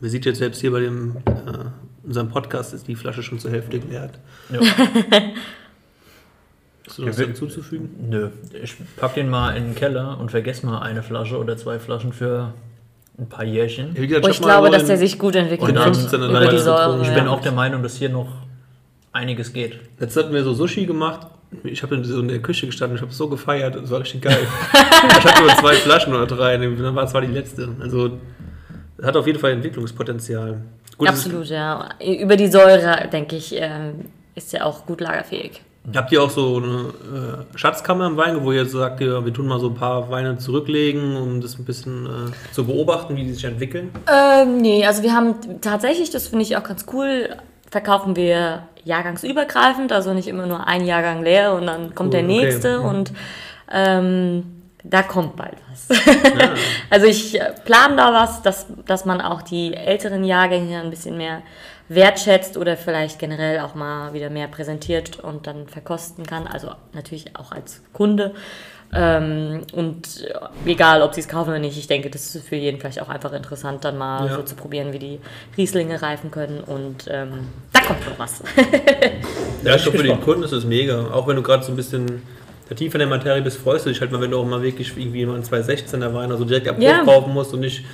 [SPEAKER 1] man sieht jetzt selbst hier bei dem, äh, unserem Podcast ist die Flasche schon zur Hälfte geleert.
[SPEAKER 3] Ja. *laughs*
[SPEAKER 1] Hast du noch was hinzuzufügen?
[SPEAKER 3] Nö, ich pack den mal in den Keller und vergesse mal eine Flasche oder zwei Flaschen für ein paar Jährchen.
[SPEAKER 1] Wie gesagt,
[SPEAKER 2] Oh, ich
[SPEAKER 1] mal
[SPEAKER 2] glaube, dass der sich gut entwickelt
[SPEAKER 1] in
[SPEAKER 2] hat
[SPEAKER 1] 15
[SPEAKER 2] über die
[SPEAKER 1] Leute
[SPEAKER 2] Säure.
[SPEAKER 3] Ich
[SPEAKER 2] ja.
[SPEAKER 3] bin auch der Meinung, dass hier noch einiges geht.
[SPEAKER 1] Jetzt hatten wir so Sushi gemacht. ich habe so in der Küche gestanden, ich habe so gefeiert, das war richtig geil. *laughs* ich hatte nur zwei Flaschen oder drei, dann war es war die letzte. Also hat auf jeden Fall Entwicklungspotenzial.
[SPEAKER 2] Gut, Absolut, ja. Über die Säure, denke ich, ähm, ist ja auch gut lagerfähig.
[SPEAKER 1] Habt ihr auch so eine äh, Schatzkammer im Wein, wo ihr so sagt, wir tun mal so ein paar Weine zurücklegen, um das ein bisschen äh, zu beobachten, wie die sich entwickeln?
[SPEAKER 2] Ähm, nee, also wir haben tatsächlich, das finde ich auch ganz cool, verkaufen wir jahrgangsübergreifend, also nicht immer nur ein Jahrgang leer und dann kommt cool, der nächste okay. und ähm, da kommt bald was. Ja. *laughs* also ich äh, plane da was, dass, dass man auch die älteren Jahrgänge ein bisschen mehr wertschätzt oder vielleicht generell auch mal wieder mehr präsentiert und dann verkosten kann. Also natürlich auch als Kunde. Ähm, und egal, ob sie es kaufen oder nicht, ich denke, das ist für jeden vielleicht auch einfach interessant, dann mal ja. so zu probieren, wie die Rieslinge reifen können. Und ähm, da kommt noch was. *laughs*
[SPEAKER 1] ja, ich glaube, für den Kunden ist es mega. Auch wenn du gerade so ein bisschen tief in der Materie bist, freust du dich halt mal, wenn du auch mal wirklich irgendwie mal einen 216er Wein also direkt ab ja. kaufen musst und nicht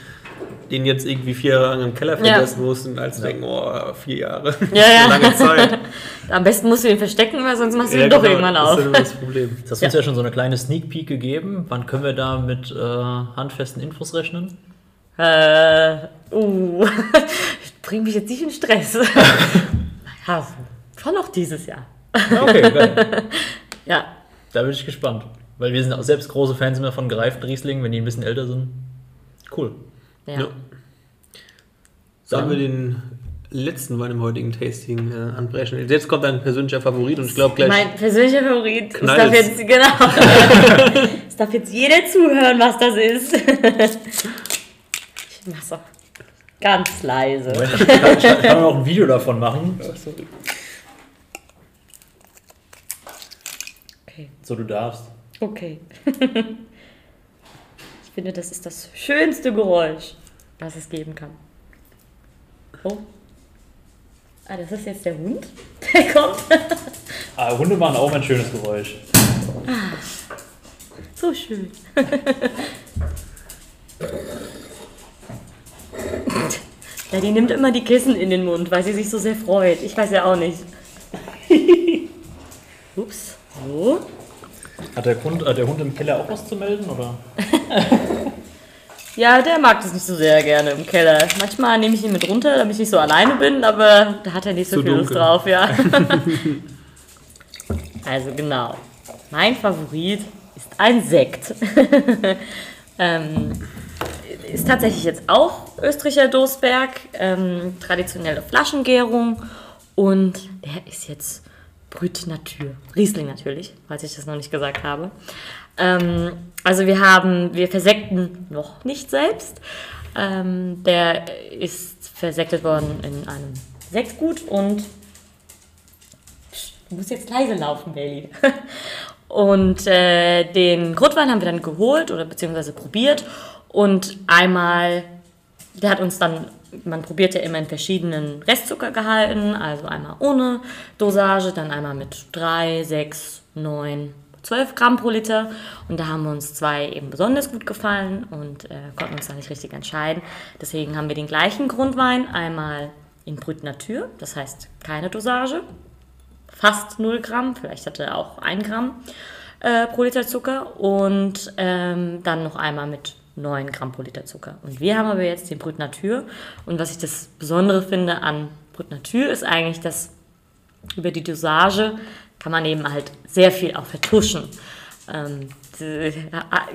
[SPEAKER 1] den jetzt irgendwie vier Jahre im Keller vergessen ja. mussten, als ja. denken, oh, vier Jahre.
[SPEAKER 2] Ja, ja. *laughs* lange Zeit. *laughs* Am besten musst du ihn verstecken, weil sonst machst du ihn doch genau, irgendwann auf. Das ist
[SPEAKER 3] das Problem. Das hast uns ja schon so eine kleine Sneak Peek gegeben. Wann können wir da mit äh, handfesten Infos rechnen?
[SPEAKER 2] Äh, uh, *laughs* bring mich jetzt nicht in Stress. ja, schon noch dieses Jahr. Okay,
[SPEAKER 3] geil. ja. Da bin ich gespannt. Weil wir sind auch selbst große Fans immer von gereiften Rieslingen, wenn die ein bisschen älter sind. Cool. Ja. ja.
[SPEAKER 1] Sollen wir den letzten Wein im heutigen Tasting äh, anbrechen? Jetzt kommt dein persönlicher Favorit und ich glaube gleich.
[SPEAKER 2] Mein persönlicher Favorit. Es darf jetzt, genau. *laughs* es darf jetzt jeder zuhören, was das ist. ich mach's auch ganz leise.
[SPEAKER 3] Ich kann, ich kann auch ein Video davon machen. Okay. So, du darfst.
[SPEAKER 2] Okay. *laughs* Ich finde, das ist das schönste Geräusch, das es geben kann. Oh. Ah, das ist jetzt der Hund, *laughs* der kommt.
[SPEAKER 3] ah, Hunde machen auch ein schönes Geräusch.
[SPEAKER 2] Ah, so schön. *laughs* ja, die nimmt immer die Kissen in den Mund, weil sie sich so sehr freut. Ich weiß ja auch nicht. Ups, so.
[SPEAKER 3] Hat der Hund, äh, der Hund im Keller auch was zu melden, oder? *laughs*
[SPEAKER 2] ja, der mag das nicht so sehr gerne im Keller. Manchmal nehme ich ihn mit runter, damit ich nicht so alleine bin, aber da hat er nicht so Zu viel Lust drauf, ja. *laughs* *laughs* also genau. Mein Favorit ist ein Sekt. ähm, ist tatsächlich jetzt auch Österreicher Dosberg, ähm, traditionelle Flaschengärung und der ist jetzt Brüt Natur. Riesling natürlich, falls ich das noch nicht gesagt habe. Ähm, also wir haben, wir versekten noch nicht selbst. Ähm, der ist versektet worden in einem Sektgut und du musst jetzt leise laufen, Bailey. *laughs* Und äh, den Grotwein haben wir dann geholt oder beziehungsweise probiert und einmal, der hat uns dann man probiert ja immer in verschiedenen Restzuckergehalten, also einmal ohne Dosage, dann einmal mit 3, 6, 9, 12 Gramm pro Liter. Und da haben uns zwei eben besonders gut gefallen und äh, konnten uns da nicht richtig entscheiden. Deswegen haben wir den gleichen Grundwein einmal in Brut Natur, das heißt keine Dosage, fast 0 Gramm, vielleicht hatte er auch 1 Gramm äh, pro Liter Zucker und ähm, dann noch einmal mit 9 Gramm pro Liter Zucker. Und wir haben aber jetzt den Brut Natur. Und was ich das Besondere finde an Brut Natur ist eigentlich, dass über die Dosage kann man eben halt sehr viel auch vertuschen. Ähm,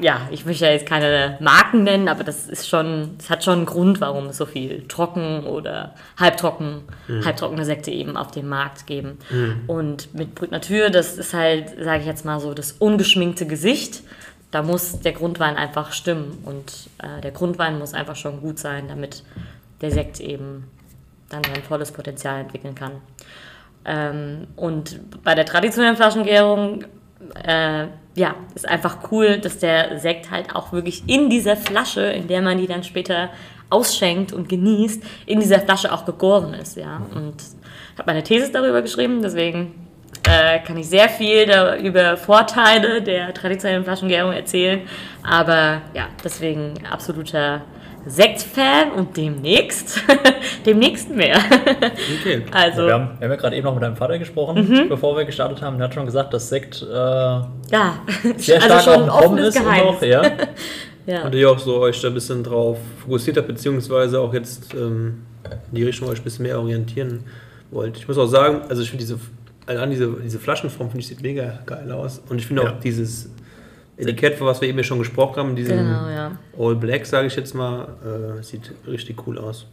[SPEAKER 2] ja, ich möchte ja jetzt keine Marken nennen, aber das ist schon, es hat schon einen Grund, warum es so viel trocken oder halbtrocken, mhm. halbtrockene Sekte eben auf dem Markt geben. Mhm. Und mit Brut Natur, das ist halt, sage ich jetzt mal so, das ungeschminkte Gesicht da muss der Grundwein einfach stimmen und äh, der Grundwein muss einfach schon gut sein, damit der Sekt eben dann sein volles Potenzial entwickeln kann. Ähm, und bei der traditionellen Flaschengärung, äh, ja, ist einfach cool, dass der Sekt halt auch wirklich in dieser Flasche, in der man die dann später ausschenkt und genießt, in dieser Flasche auch gegoren ist, ja. Und ich habe meine These darüber geschrieben, deswegen äh, kann ich sehr viel da, über Vorteile der traditionellen Flaschengärung erzählen. Aber ja, deswegen absoluter Sektfan und demnächst, *laughs* demnächst mehr.
[SPEAKER 1] Okay. *laughs*
[SPEAKER 2] Also,
[SPEAKER 3] Ja, wir, haben, wir haben ja gerade eben noch mit deinem Vater gesprochen, bevor wir gestartet haben. Er hat schon gesagt, dass Sekt äh,
[SPEAKER 2] ja,
[SPEAKER 3] sehr
[SPEAKER 2] also
[SPEAKER 3] stark
[SPEAKER 2] schon
[SPEAKER 3] auf dem Kommen ist. Auch, ja. *laughs*
[SPEAKER 2] Ja.
[SPEAKER 1] Und ihr auch so euch da ein bisschen drauf fokussiert habt, beziehungsweise auch jetzt ähm, in die Richtung euch ein bisschen mehr orientieren wollt. Ich muss auch sagen, also ich finde diese, allein diese, diese Flaschenform finde ich sieht mega geil aus. Und ich finde
[SPEAKER 3] Ja.
[SPEAKER 1] auch dieses Etikett, von was wir eben ja schon gesprochen haben, diesen
[SPEAKER 2] Genau, ja.
[SPEAKER 1] All Black, sage ich jetzt mal, äh, sieht richtig cool aus.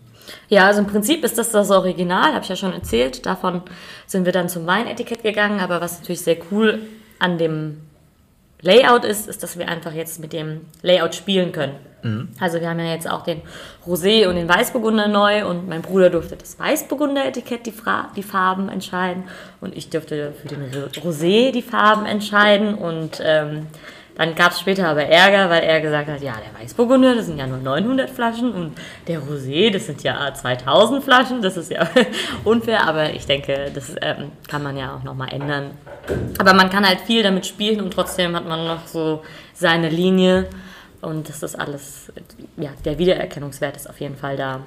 [SPEAKER 2] Ja, also im Prinzip ist das das Original, habe ich ja schon erzählt. Davon sind wir dann zum Weinetikett gegangen. Aber was natürlich sehr cool an dem Layout ist, ist, dass wir einfach jetzt mit dem Layout spielen können. Also wir haben ja jetzt auch den Rosé und den Weißburgunder neu und mein Bruder durfte das Weißburgunder-Etikett die, die Farben entscheiden und ich durfte für den Rosé die Farben entscheiden und ähm, dann gab es später aber Ärger, weil er gesagt hat, ja, der Weißburgunder, das sind ja nur 900 Flaschen und der Rosé, das sind ja 2000 Flaschen, das ist ja *laughs* unfair, aber ich denke, das ähm, kann man ja auch nochmal ändern. Aber man kann halt viel damit spielen und trotzdem hat man noch so seine Linie und das ist alles, ja, der Wiedererkennungswert ist auf jeden Fall da.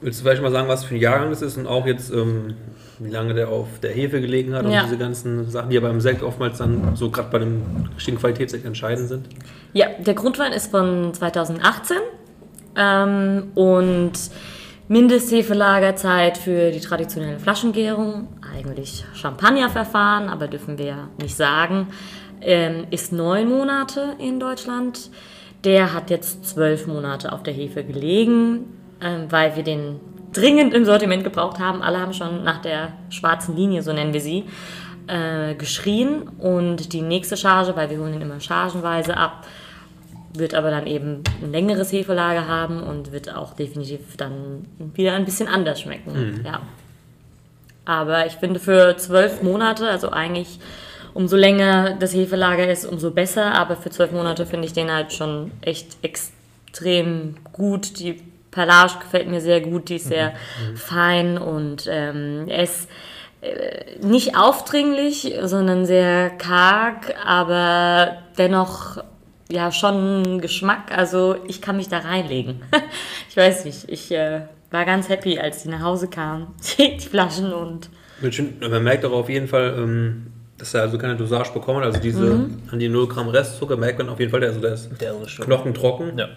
[SPEAKER 1] Willst du vielleicht mal sagen, was für ein Jahrgang das ist und auch jetzt, ähm, wie lange der auf der Hefe gelegen hat und
[SPEAKER 2] Ja.
[SPEAKER 1] diese ganzen Sachen, die ja beim Sekt oftmals dann so gerade bei einem richtigen Qualitätssekt entscheidend sind?
[SPEAKER 2] Ja, der Grundwein ist von 2018 ähm, und Mindesthefelagerzeit für die traditionelle Flaschengärung, eigentlich Champagnerverfahren, aber dürfen wir nicht sagen, ähm, ist neun Monate in Deutschland. Der hat jetzt zwölf Monate auf der Hefe gelegen, ähm, weil wir den dringend im Sortiment gebraucht haben. Alle haben schon nach der schwarzen Linie, so nennen wir sie, äh, geschrien. Und die nächste Charge, weil wir holen ihn immer chargenweise ab, wird aber dann eben ein längeres Hefelager haben und wird auch definitiv dann wieder ein bisschen anders schmecken. Ja. Aber ich finde für zwölf Monate, also eigentlich umso länger das Hefelager ist, umso besser. Aber für zwölf Monate finde ich den halt schon echt extrem gut. Die Perlage gefällt mir sehr gut, die ist sehr fein und ähm, er ist äh, nicht aufdringlich, sondern sehr karg, aber dennoch ja schon Geschmack. Also ich kann mich da reinlegen. *laughs* ich weiß nicht, ich äh, war ganz happy, als die nach Hause kamen, *laughs* die Flaschen und
[SPEAKER 1] Man merkt auch auf jeden Fall, ähm, dass er also keine Dosage bekommen hat. Also diese
[SPEAKER 2] Mhm.
[SPEAKER 1] an die 0 Gramm Restzucker merkt man auf jeden Fall, also der ist
[SPEAKER 3] Der ist schon.
[SPEAKER 1] knochentrocken.
[SPEAKER 3] Ja.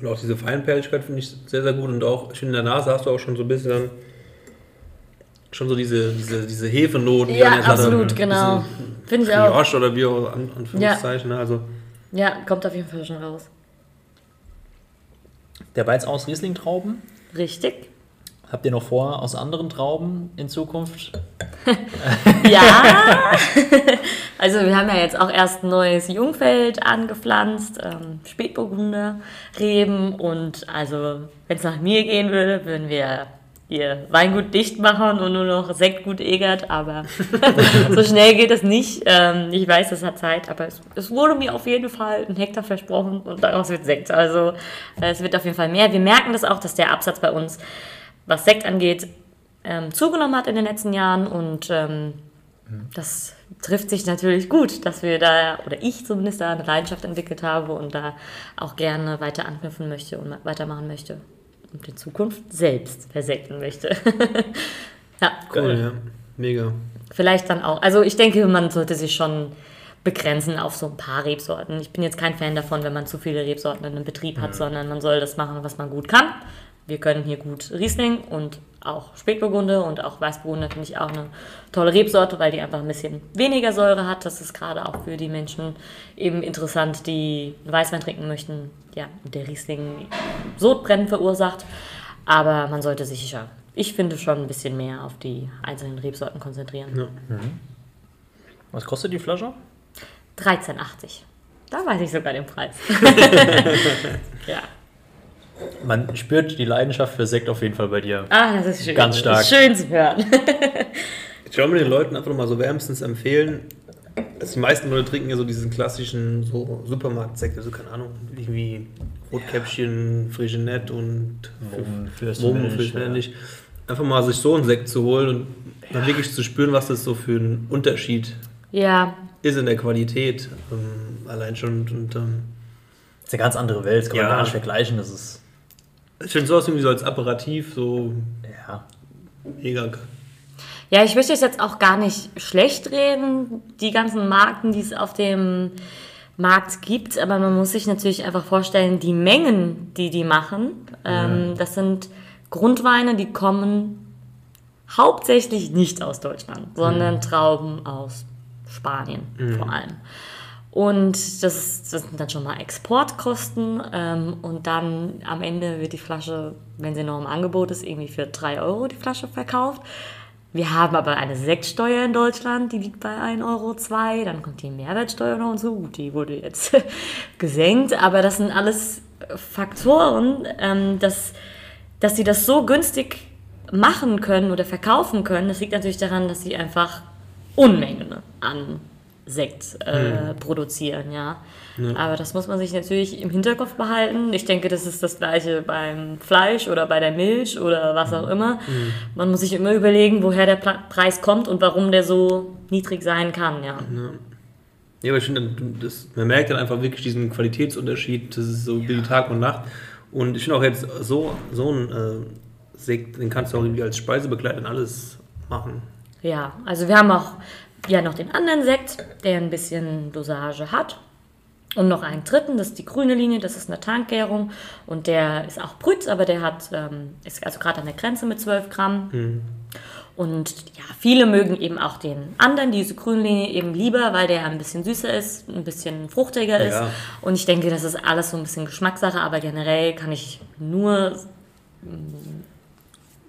[SPEAKER 1] Und auch diese Feinperligkeit finde ich sehr, sehr gut. Und auch, ich finde, in der Nase hast du auch schon so ein bisschen schon so diese, diese, diese Hefenoten. die
[SPEAKER 2] Ja, absolut, genau. Finde ich auch.
[SPEAKER 1] Brioche oder wie auch an, Anführungszeichen. ne? Also
[SPEAKER 2] Ja, kommt auf jeden Fall schon raus.
[SPEAKER 3] Der jetzt aus Riesling-Trauben.
[SPEAKER 2] Richtig.
[SPEAKER 3] Habt ihr noch vor, aus anderen Trauben in Zukunft? *laughs*
[SPEAKER 2] Ja. *laughs* also wir haben ja jetzt auch erst ein neues Jungfeld angepflanzt, ähm, Spätburgunder, Reben und also wenn es nach mir gehen würde, würden wir ihr Weingut dicht machen und nur noch Sektgut Egert, aber *laughs* so schnell geht es nicht. Ähm, ich weiß, es hat Zeit, aber es, es wurde mir auf jeden Fall ein Hektar versprochen und daraus wird Sekt. Also äh, es wird auf jeden Fall mehr. Wir merken das auch, dass der Absatz bei uns, was Sekt angeht, ähm, zugenommen hat in den letzten Jahren und ähm, das trifft sich natürlich gut, dass wir da, oder ich zumindest da eine Leidenschaft entwickelt habe und da auch gerne weiter anknüpfen möchte und weitermachen möchte und in Zukunft selbst versekten möchte. *laughs* ja,
[SPEAKER 1] cool, ja. Mega.
[SPEAKER 2] vielleicht dann auch. Also ich denke, man sollte sich schon begrenzen auf so ein paar Rebsorten. Ich bin jetzt kein Fan davon, wenn man zu viele Rebsorten in einem Betrieb hat, sondern man soll das machen, was man gut kann. Wir können hier gut Riesling und auch Spätburgunder und auch Weißburgunder finde ich auch eine tolle Rebsorte, weil die einfach ein bisschen weniger Säure hat. Das ist gerade auch für die Menschen eben interessant, die Weißwein trinken möchten. Ja, der Riesling Sodbrennen verursacht. Aber man sollte sich sicher, ich finde schon ein bisschen mehr auf die einzelnen Rebsorten konzentrieren.
[SPEAKER 1] Ja.
[SPEAKER 3] Was kostet die Flasche?
[SPEAKER 2] 13,80. Da weiß ich sogar den Preis. *laughs* *laughs* *laughs* ja.
[SPEAKER 3] Man spürt die Leidenschaft für Sekt auf jeden Fall bei dir.
[SPEAKER 2] Ah, das ist schön.
[SPEAKER 3] Ganz stark.
[SPEAKER 2] Schön zu hören.
[SPEAKER 1] Ich mir den Leuten einfach nochmal so wärmstens empfehlen. Also die meisten Leute trinken ja so diesen klassischen so Supermarkt-Sekt, also keine Ahnung, irgendwie Rotkäppchen, Frigenet und
[SPEAKER 3] Mumm, Fürst ja.
[SPEAKER 1] Einfach mal sich so einen Sekt zu holen und dann wirklich zu spüren, was das so für ein Unterschied
[SPEAKER 2] ja,
[SPEAKER 1] ist in der Qualität. Ähm, allein schon und, ähm,
[SPEAKER 3] ist eine ganz andere Welt, das kann
[SPEAKER 1] Ja.
[SPEAKER 3] man gar nicht vergleichen. Das ist.
[SPEAKER 1] Ich finde sowas irgendwie so als Apparativ so
[SPEAKER 3] Ja.
[SPEAKER 1] mega.
[SPEAKER 2] Ja, ich möchte es jetzt auch gar nicht schlecht reden, die ganzen Marken, die es auf dem Markt gibt, aber man muss sich natürlich einfach vorstellen, die Mengen, die die machen, ähm, das sind Grundweine, die kommen hauptsächlich nicht aus Deutschland, sondern Trauben aus Spanien vor allem. Und das, das sind dann schon mal Exportkosten. Ähm, und dann am Ende wird die Flasche, wenn sie noch im Angebot ist, irgendwie für 3 Euro die Flasche verkauft. Wir haben aber eine Sektsteuer in Deutschland, die liegt bei 1,02 Euro. Dann kommt die Mehrwertsteuer noch und so. Gut, die wurde jetzt *laughs* gesenkt. Aber das sind alles Faktoren, ähm, dass, dass sie das so günstig machen können oder verkaufen können. Das liegt natürlich daran, dass sie einfach Unmengen an Sekt äh, produzieren, ja. Aber das muss man sich natürlich im Hinterkopf behalten. Ich denke, das ist das gleiche beim Fleisch oder bei der Milch oder was auch immer. Man muss sich immer überlegen, woher der Preis kommt und warum der so niedrig sein kann, ja.
[SPEAKER 1] Ja, aber ich finde, das, man merkt dann einfach wirklich diesen Qualitätsunterschied, das ist so wie Tag und Nacht. Und ich finde auch jetzt so, so ein äh, Sekt, den kannst du auch irgendwie als Speisebegleiter alles machen.
[SPEAKER 2] Ja, also wir haben auch ja noch den anderen Sekt, der ein bisschen Dosage hat. Und noch einen dritten, das ist die grüne Linie, das ist eine Tankgärung. Und der ist auch Brütz, aber der hat, ähm, ist also gerade an der Grenze mit 12 Gramm. Und ja, viele mögen eben auch den anderen, diese grüne Linie eben lieber, weil der ein bisschen süßer ist, ein bisschen fruchtiger ist.
[SPEAKER 1] Ja.
[SPEAKER 2] Und ich denke, das ist alles so ein bisschen Geschmackssache, aber generell kann ich nur mm,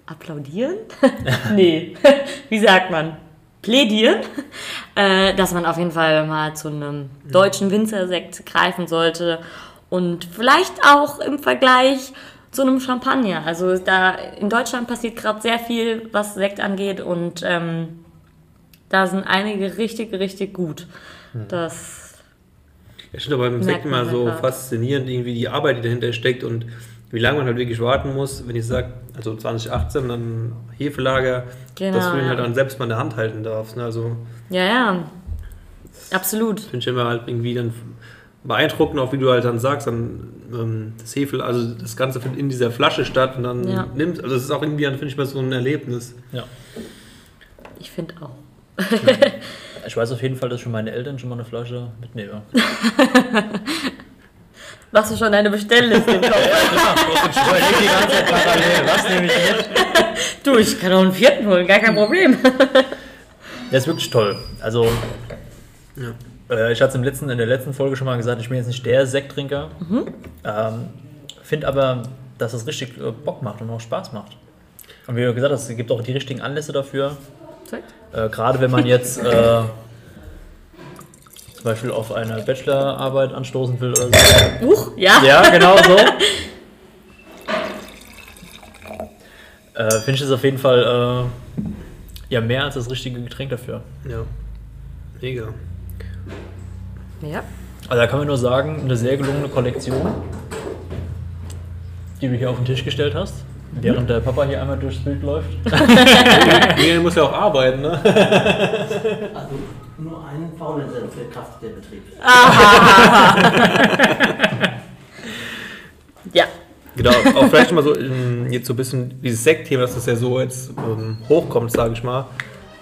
[SPEAKER 2] applaudieren? *laughs* nee, *laughs* wie sagt man? Plädieren, äh, dass man auf jeden Fall mal zu einem deutschen Winzersekt greifen sollte und vielleicht auch im Vergleich zu einem Champagner. Also da in Deutschland passiert gerade sehr viel, was Sekt angeht und ähm, da sind einige richtig, richtig gut. Das
[SPEAKER 1] Ich finde aber beim Sekt immer so faszinierend, irgendwie die Arbeit, die dahinter steckt und wie lange man halt wirklich warten muss. Wenn ich sage, also 2018, dann Hefelager,
[SPEAKER 2] Genau,
[SPEAKER 1] dass du
[SPEAKER 2] ja.
[SPEAKER 1] halt dann selbst mal in der Hand halten darfst. Ne? Also
[SPEAKER 2] Ja, ja. Absolut.
[SPEAKER 1] finde ich immer halt irgendwie dann beeindruckend, auch wie du halt dann sagst, dann ähm, das Hefel, also das Ganze findet in dieser Flasche statt und dann
[SPEAKER 2] Ja.
[SPEAKER 1] nimmt, also das ist auch irgendwie, dann finde ich mal so ein Erlebnis.
[SPEAKER 3] Ja.
[SPEAKER 2] Ich finde auch. *laughs*
[SPEAKER 3] Ich weiß auf jeden Fall, dass schon meine Eltern schon mal eine Flasche mitnehmen. *laughs*
[SPEAKER 2] Machst du schon deine Bestellliste im Kopf?
[SPEAKER 3] Ich überlege die ganze Zeit parallel. Was nehme ich mit? *laughs*
[SPEAKER 2] Du, ich kann auch einen vierten holen, gar kein Problem.
[SPEAKER 3] Der ist wirklich toll. Also,
[SPEAKER 1] Ja.
[SPEAKER 3] äh, ich hatte es im letzten, in der letzten Folge schon mal gesagt, ich bin jetzt nicht der Sekttrinker. Ähm, Finde aber, dass es richtig äh, Bock macht und auch Spaß macht. Und wie du gesagt hast, es gibt auch die richtigen Anlässe dafür. Äh, Gerade wenn man jetzt äh, *laughs* zum Beispiel auf eine Bachelorarbeit anstoßen will oder so.
[SPEAKER 2] Huch, ja.
[SPEAKER 3] Ja, genau so. *laughs* äh, Finde ich es auf jeden Fall äh, ja mehr als das richtige Getränk dafür.
[SPEAKER 1] Ja, mega.
[SPEAKER 2] Ja.
[SPEAKER 3] Also da kann man nur sagen, eine sehr gelungene Kollektion, die du hier auf den Tisch gestellt hast, während der Papa hier einmal durchs Bild läuft. *laughs*
[SPEAKER 1] Miguel muss ja auch arbeiten, ne?
[SPEAKER 4] Also nur einen Faulenzer verkraftet der Betrieb. *laughs*
[SPEAKER 2] Ja.
[SPEAKER 1] Genau, auch vielleicht mal so ähm, jetzt so ein bisschen dieses Sektthema, dass das ja so jetzt ähm, hochkommt, sage ich mal.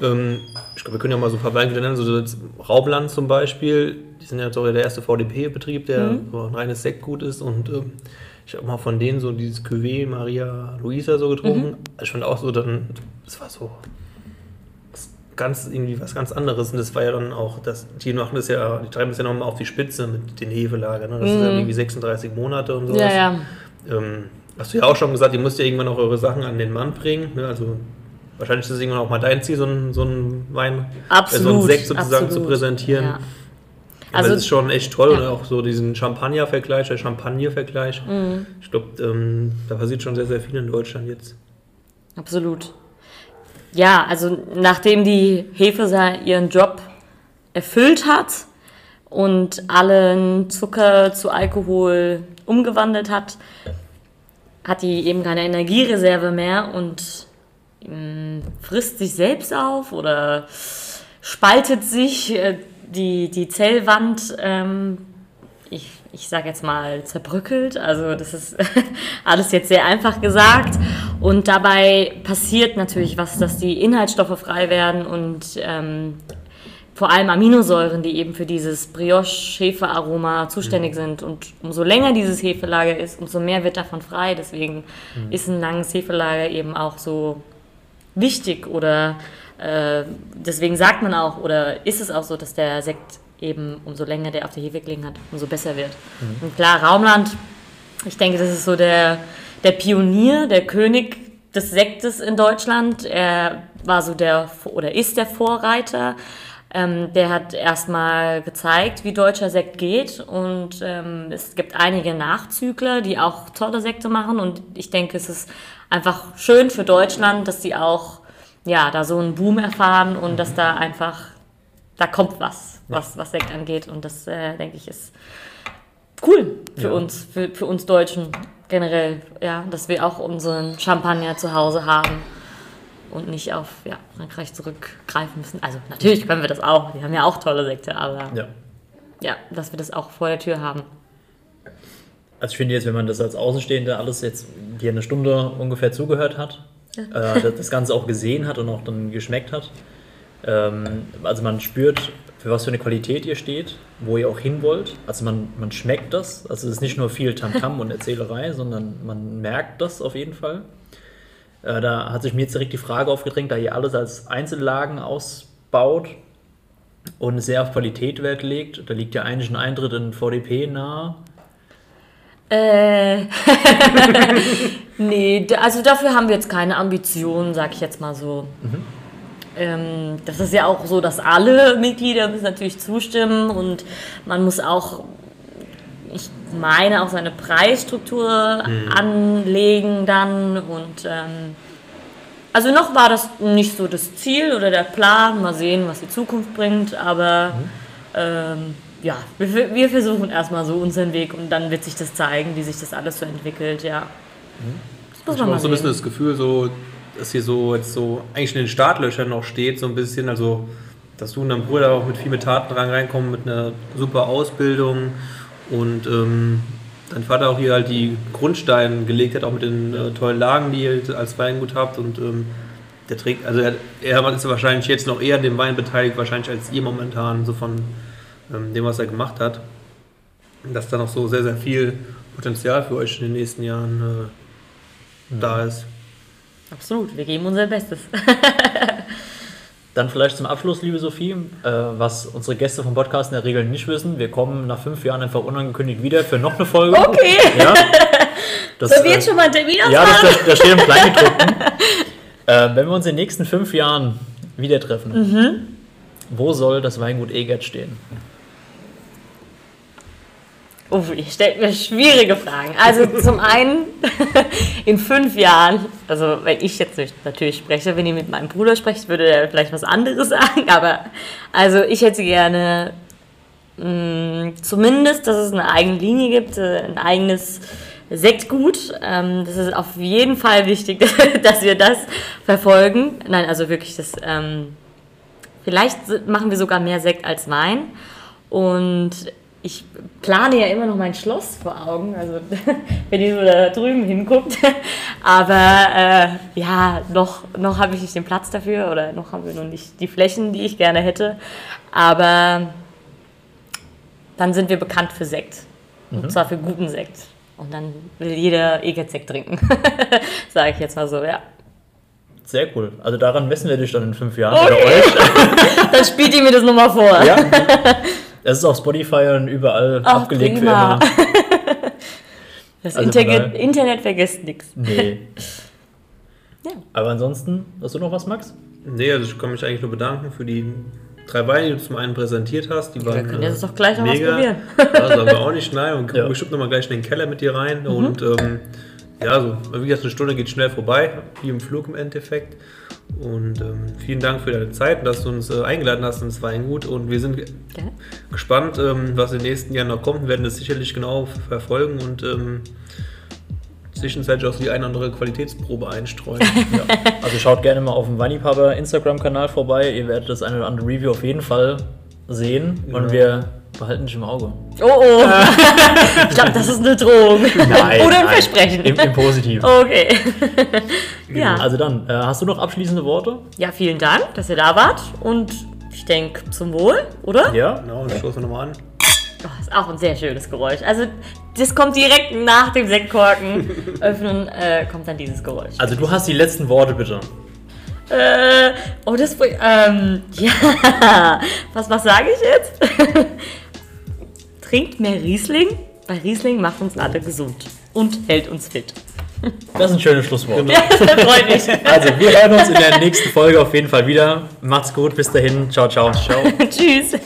[SPEAKER 1] Ähm, ich glaube, wir können ja mal so ein paar Beispiele nennen, so jetzt Raubland zum Beispiel, die sind ja jetzt auch der erste VDP-Betrieb, der so ein reines Sektgut ist und ähm, ich habe mal von denen so dieses Cuvée Maria Luisa so getrunken. Ich fand auch so dann, das war so was ganz irgendwie was ganz anderes und das war ja dann auch, das, die machen das ja, die treiben das ja nochmal auf die Spitze mit den Hefelagern, ne? das ist ja irgendwie 36 Monate und sowas.
[SPEAKER 2] Ja, ja.
[SPEAKER 1] Ähm, hast du ja auch schon gesagt, ihr müsst ja irgendwann auch eure Sachen an den Mann bringen. Ne? Also wahrscheinlich ist es irgendwann auch mal dein Ziel, so einen so einen Wein,
[SPEAKER 2] Absolut.
[SPEAKER 1] äh, so einen Sekt sozusagen
[SPEAKER 2] absolut.
[SPEAKER 1] zu präsentieren.
[SPEAKER 2] Ja.
[SPEAKER 1] Also, das ist schon echt toll.
[SPEAKER 2] Ja.
[SPEAKER 1] Und auch so diesen Champagner-Vergleich, der Champagner-Vergleich.
[SPEAKER 2] Mhm.
[SPEAKER 1] Ich glaube, ähm, da passiert schon sehr, sehr viel in Deutschland jetzt.
[SPEAKER 2] Absolut. Ja, also nachdem die Hefeser ihren Job erfüllt hat und allen Zucker zu Alkohol umgewandelt hat, hat die eben keine Energiereserve mehr und mh, frisst sich selbst auf oder spaltet sich äh, die, die Zellwand ähm, ich, ich sage jetzt mal, zerbröckelt. Also das ist *laughs* alles jetzt sehr einfach gesagt. Und dabei passiert natürlich was, dass die Inhaltsstoffe frei werden und ähm, vor allem Aminosäuren, die eben für dieses Brioche-Hefe-Aroma zuständig sind. Und umso länger dieses Hefelager ist, umso mehr wird davon frei. Deswegen ist ein langes Hefelager eben auch so wichtig oder äh, deswegen sagt man auch oder ist es auch so, dass der Sekt eben umso länger der auf der Hefe gelegen hat, umso besser wird. Und klar, Raumland, ich denke, das ist so der, der Pionier, der König des Sektes in Deutschland. Er war so der oder ist der Vorreiter. Ähm, der hat erstmal gezeigt, wie deutscher Sekt geht und ähm, es gibt einige Nachzügler, die auch tolle Sekte machen und ich denke, es ist einfach schön für Deutschland, dass sie auch ja, da so einen Boom erfahren und dass da einfach, da kommt was, was, was Sekt angeht und das, äh, denke ich, ist cool für
[SPEAKER 3] Ja.
[SPEAKER 2] uns, für, für uns Deutschen generell, ja, dass wir auch unseren Champagner zu Hause haben und nicht auf ja, Frankreich zurückgreifen müssen. Also natürlich können wir das auch, die haben ja auch tolle Sekte, aber ja.
[SPEAKER 3] Ja.
[SPEAKER 2] dass wir das auch vor der Tür haben.
[SPEAKER 3] Also ich finde jetzt, wenn man das als Außenstehender alles jetzt hier eine Stunde ungefähr zugehört hat, äh, das- Ganze auch gesehen hat und auch dann geschmeckt hat, ähm, also man spürt, für was für eine Qualität ihr steht, wo ihr auch hin wollt. Also man, man schmeckt das. Also es ist nicht nur viel Tamtam *laughs* und Erzählerei, sondern man merkt das auf jeden Fall. Äh, da hat sich mir jetzt direkt die Frage aufgedrängt, da ihr alles als Einzellagen ausbaut und sehr auf Qualität Wert legt, da liegt ja eigentlich ein Eintritt in VDP nahe.
[SPEAKER 2] Äh, *laughs* nee, also dafür haben wir jetzt keine Ambitionen, sag ich jetzt mal so. Ähm, das ist ja auch so, dass alle *laughs* Mitglieder müssen natürlich zustimmen und man muss auch, ich meine, auch seine Preisstruktur anlegen dann und ähm, also noch war das nicht so das Ziel oder der Plan, mal sehen, was die Zukunft bringt, aber ähm, ja, wir, wir versuchen erstmal so unseren Weg und dann wird sich das zeigen, wie sich das alles so entwickelt, ja. Das muss
[SPEAKER 1] Ich
[SPEAKER 2] man
[SPEAKER 1] habe
[SPEAKER 2] mal
[SPEAKER 1] auch so ein bisschen das Gefühl, so, dass hier so jetzt so eigentlich in den Startlöchern noch steht, so ein bisschen, also dass du und dein Bruder auch mit viel mit Taten rein reinkommen, mit einer super Ausbildung und ähm, dein Vater auch hier halt die Grundsteine gelegt hat, auch mit den äh, tollen Lagen, die ihr als Weingut habt und ähm, der trägt, also er, er ist wahrscheinlich jetzt noch eher an dem Wein beteiligt, wahrscheinlich als ihr momentan, so von ähm, dem, was er gemacht hat. Dass da noch so sehr, sehr viel Potenzial für euch in den nächsten Jahren äh, da ist.
[SPEAKER 2] Absolut, wir geben unser Bestes. *laughs*
[SPEAKER 3] Dann vielleicht zum Abschluss, liebe Sophie, äh, was unsere Gäste vom Podcast in der Regel nicht wissen. Wir kommen nach fünf Jahren einfach unangekündigt wieder für noch eine Folge.
[SPEAKER 2] Okay,
[SPEAKER 3] Ja, *laughs* das,
[SPEAKER 2] sollen wir
[SPEAKER 3] äh,
[SPEAKER 2] jetzt schon mal einen Termin
[SPEAKER 3] Ja,
[SPEAKER 2] ausmachen?
[SPEAKER 3] das, da steht im *laughs* Kleingedruckten. äh, wenn wir uns in den nächsten fünf Jahren wieder treffen,
[SPEAKER 2] Mhm.
[SPEAKER 3] wo soll das Weingut Egert stehen?
[SPEAKER 2] Oh, ihr stellt mir schwierige Fragen. Also zum *laughs* einen, *laughs* in fünf Jahren, also wenn ich jetzt nicht natürlich spreche, wenn ihr mit meinem Bruder sprecht, würde er vielleicht was anderes *laughs* sagen, aber also ich hätte gerne mh, zumindest, dass es eine eigene Linie gibt, äh, ein eigenes Sektgut. Ähm, das ist auf jeden Fall wichtig, dass wir das verfolgen. Nein, also wirklich das... Ähm, Vielleicht machen wir sogar mehr Sekt als Wein. Und ich plane ja immer noch mein Schloss vor Augen, also *laughs* wenn ihr so da drüben hinguckt. *laughs* Aber äh, ja, noch, noch habe ich nicht den Platz dafür oder noch haben wir noch nicht die Flächen, die ich gerne hätte. Aber dann sind wir bekannt für Sekt. Und zwar für guten Sekt. Und dann will jeder Egert-Sekt trinken. *laughs* Sage ich jetzt mal so, ja.
[SPEAKER 3] Sehr cool. Also daran messen wir dich dann in fünf Jahren.
[SPEAKER 2] Okay.
[SPEAKER 3] Oder euch.
[SPEAKER 2] Dann spielt ihr mir das nochmal vor.
[SPEAKER 3] Ja. Es ist auf Spotify und überall
[SPEAKER 2] Ach,
[SPEAKER 3] abgelegt
[SPEAKER 2] prima.
[SPEAKER 3] für immer. *laughs*
[SPEAKER 2] Das
[SPEAKER 3] Also
[SPEAKER 2] Internet, Internet vergisst nichts.
[SPEAKER 3] Nee. *laughs*
[SPEAKER 2] Ja.
[SPEAKER 3] Aber ansonsten, hast du noch was, Max?
[SPEAKER 1] Nee, also ich kann mich eigentlich nur bedanken für die drei Weine, die du zum einen präsentiert hast. Die waren
[SPEAKER 2] können jetzt
[SPEAKER 1] äh,
[SPEAKER 2] doch gleich noch was
[SPEAKER 1] mega.
[SPEAKER 2] probieren. *laughs*
[SPEAKER 1] Ja, sagen wir auch nicht nein und gucken
[SPEAKER 3] Ja.
[SPEAKER 1] bestimmt nochmal gleich in den Keller mit dir rein.
[SPEAKER 2] Mhm.
[SPEAKER 1] Und ähm, ja, so, wie gesagt, eine Stunde geht schnell vorbei, wie im Flug im Endeffekt. Und ähm, vielen Dank für deine Zeit dass du uns äh, eingeladen hast ins Weingut. Und wir sind ge-
[SPEAKER 2] Gerne.
[SPEAKER 1] gespannt, ähm, was in den nächsten Jahren noch kommt. Wir werden das sicherlich genau verfolgen und ähm, zwischenzeitlich auch die eine oder andere Qualitätsprobe einstreuen. *laughs*
[SPEAKER 3] Ja. Also schaut gerne mal auf dem Weinliebhaber Instagram-Kanal vorbei. Ihr werdet das eine oder andere Review auf jeden Fall sehen und wir behalten dich im Auge.
[SPEAKER 2] Oh oh. ich glaube, das ist eine Drohung. *laughs*
[SPEAKER 3] Nein, *laughs*
[SPEAKER 2] Oder ein
[SPEAKER 3] nein.
[SPEAKER 2] Versprechen.
[SPEAKER 3] Im, im Positiven.
[SPEAKER 2] Okay. *laughs* ja.
[SPEAKER 3] Also dann, äh, hast du noch abschließende Worte?
[SPEAKER 2] ja, vielen Dank, dass ihr da wart. Und ich denke, zum Wohl, oder?
[SPEAKER 3] Ja.
[SPEAKER 1] Genau, dann stoßen wir nochmal an.
[SPEAKER 2] Oh, ist auch ein sehr schönes Geräusch. Also, das kommt direkt nach dem Sektkorken öffnen, äh, kommt dann dieses Geräusch.
[SPEAKER 3] Also du hast die letzten Worte bitte.
[SPEAKER 2] Äh, oh, das, ähm, ja, was, was sage ich jetzt? Trinkt mehr Riesling, weil Riesling macht uns alle gesund und hält uns fit.
[SPEAKER 3] Das ist ein schönes Schlusswort. *laughs*
[SPEAKER 2] Ja, das freut mich.
[SPEAKER 3] Also wir hören uns in der nächsten Folge auf jeden Fall wieder. Macht's gut, bis dahin. Ciao, ciao. Ciao. *laughs*
[SPEAKER 2] Tschüss.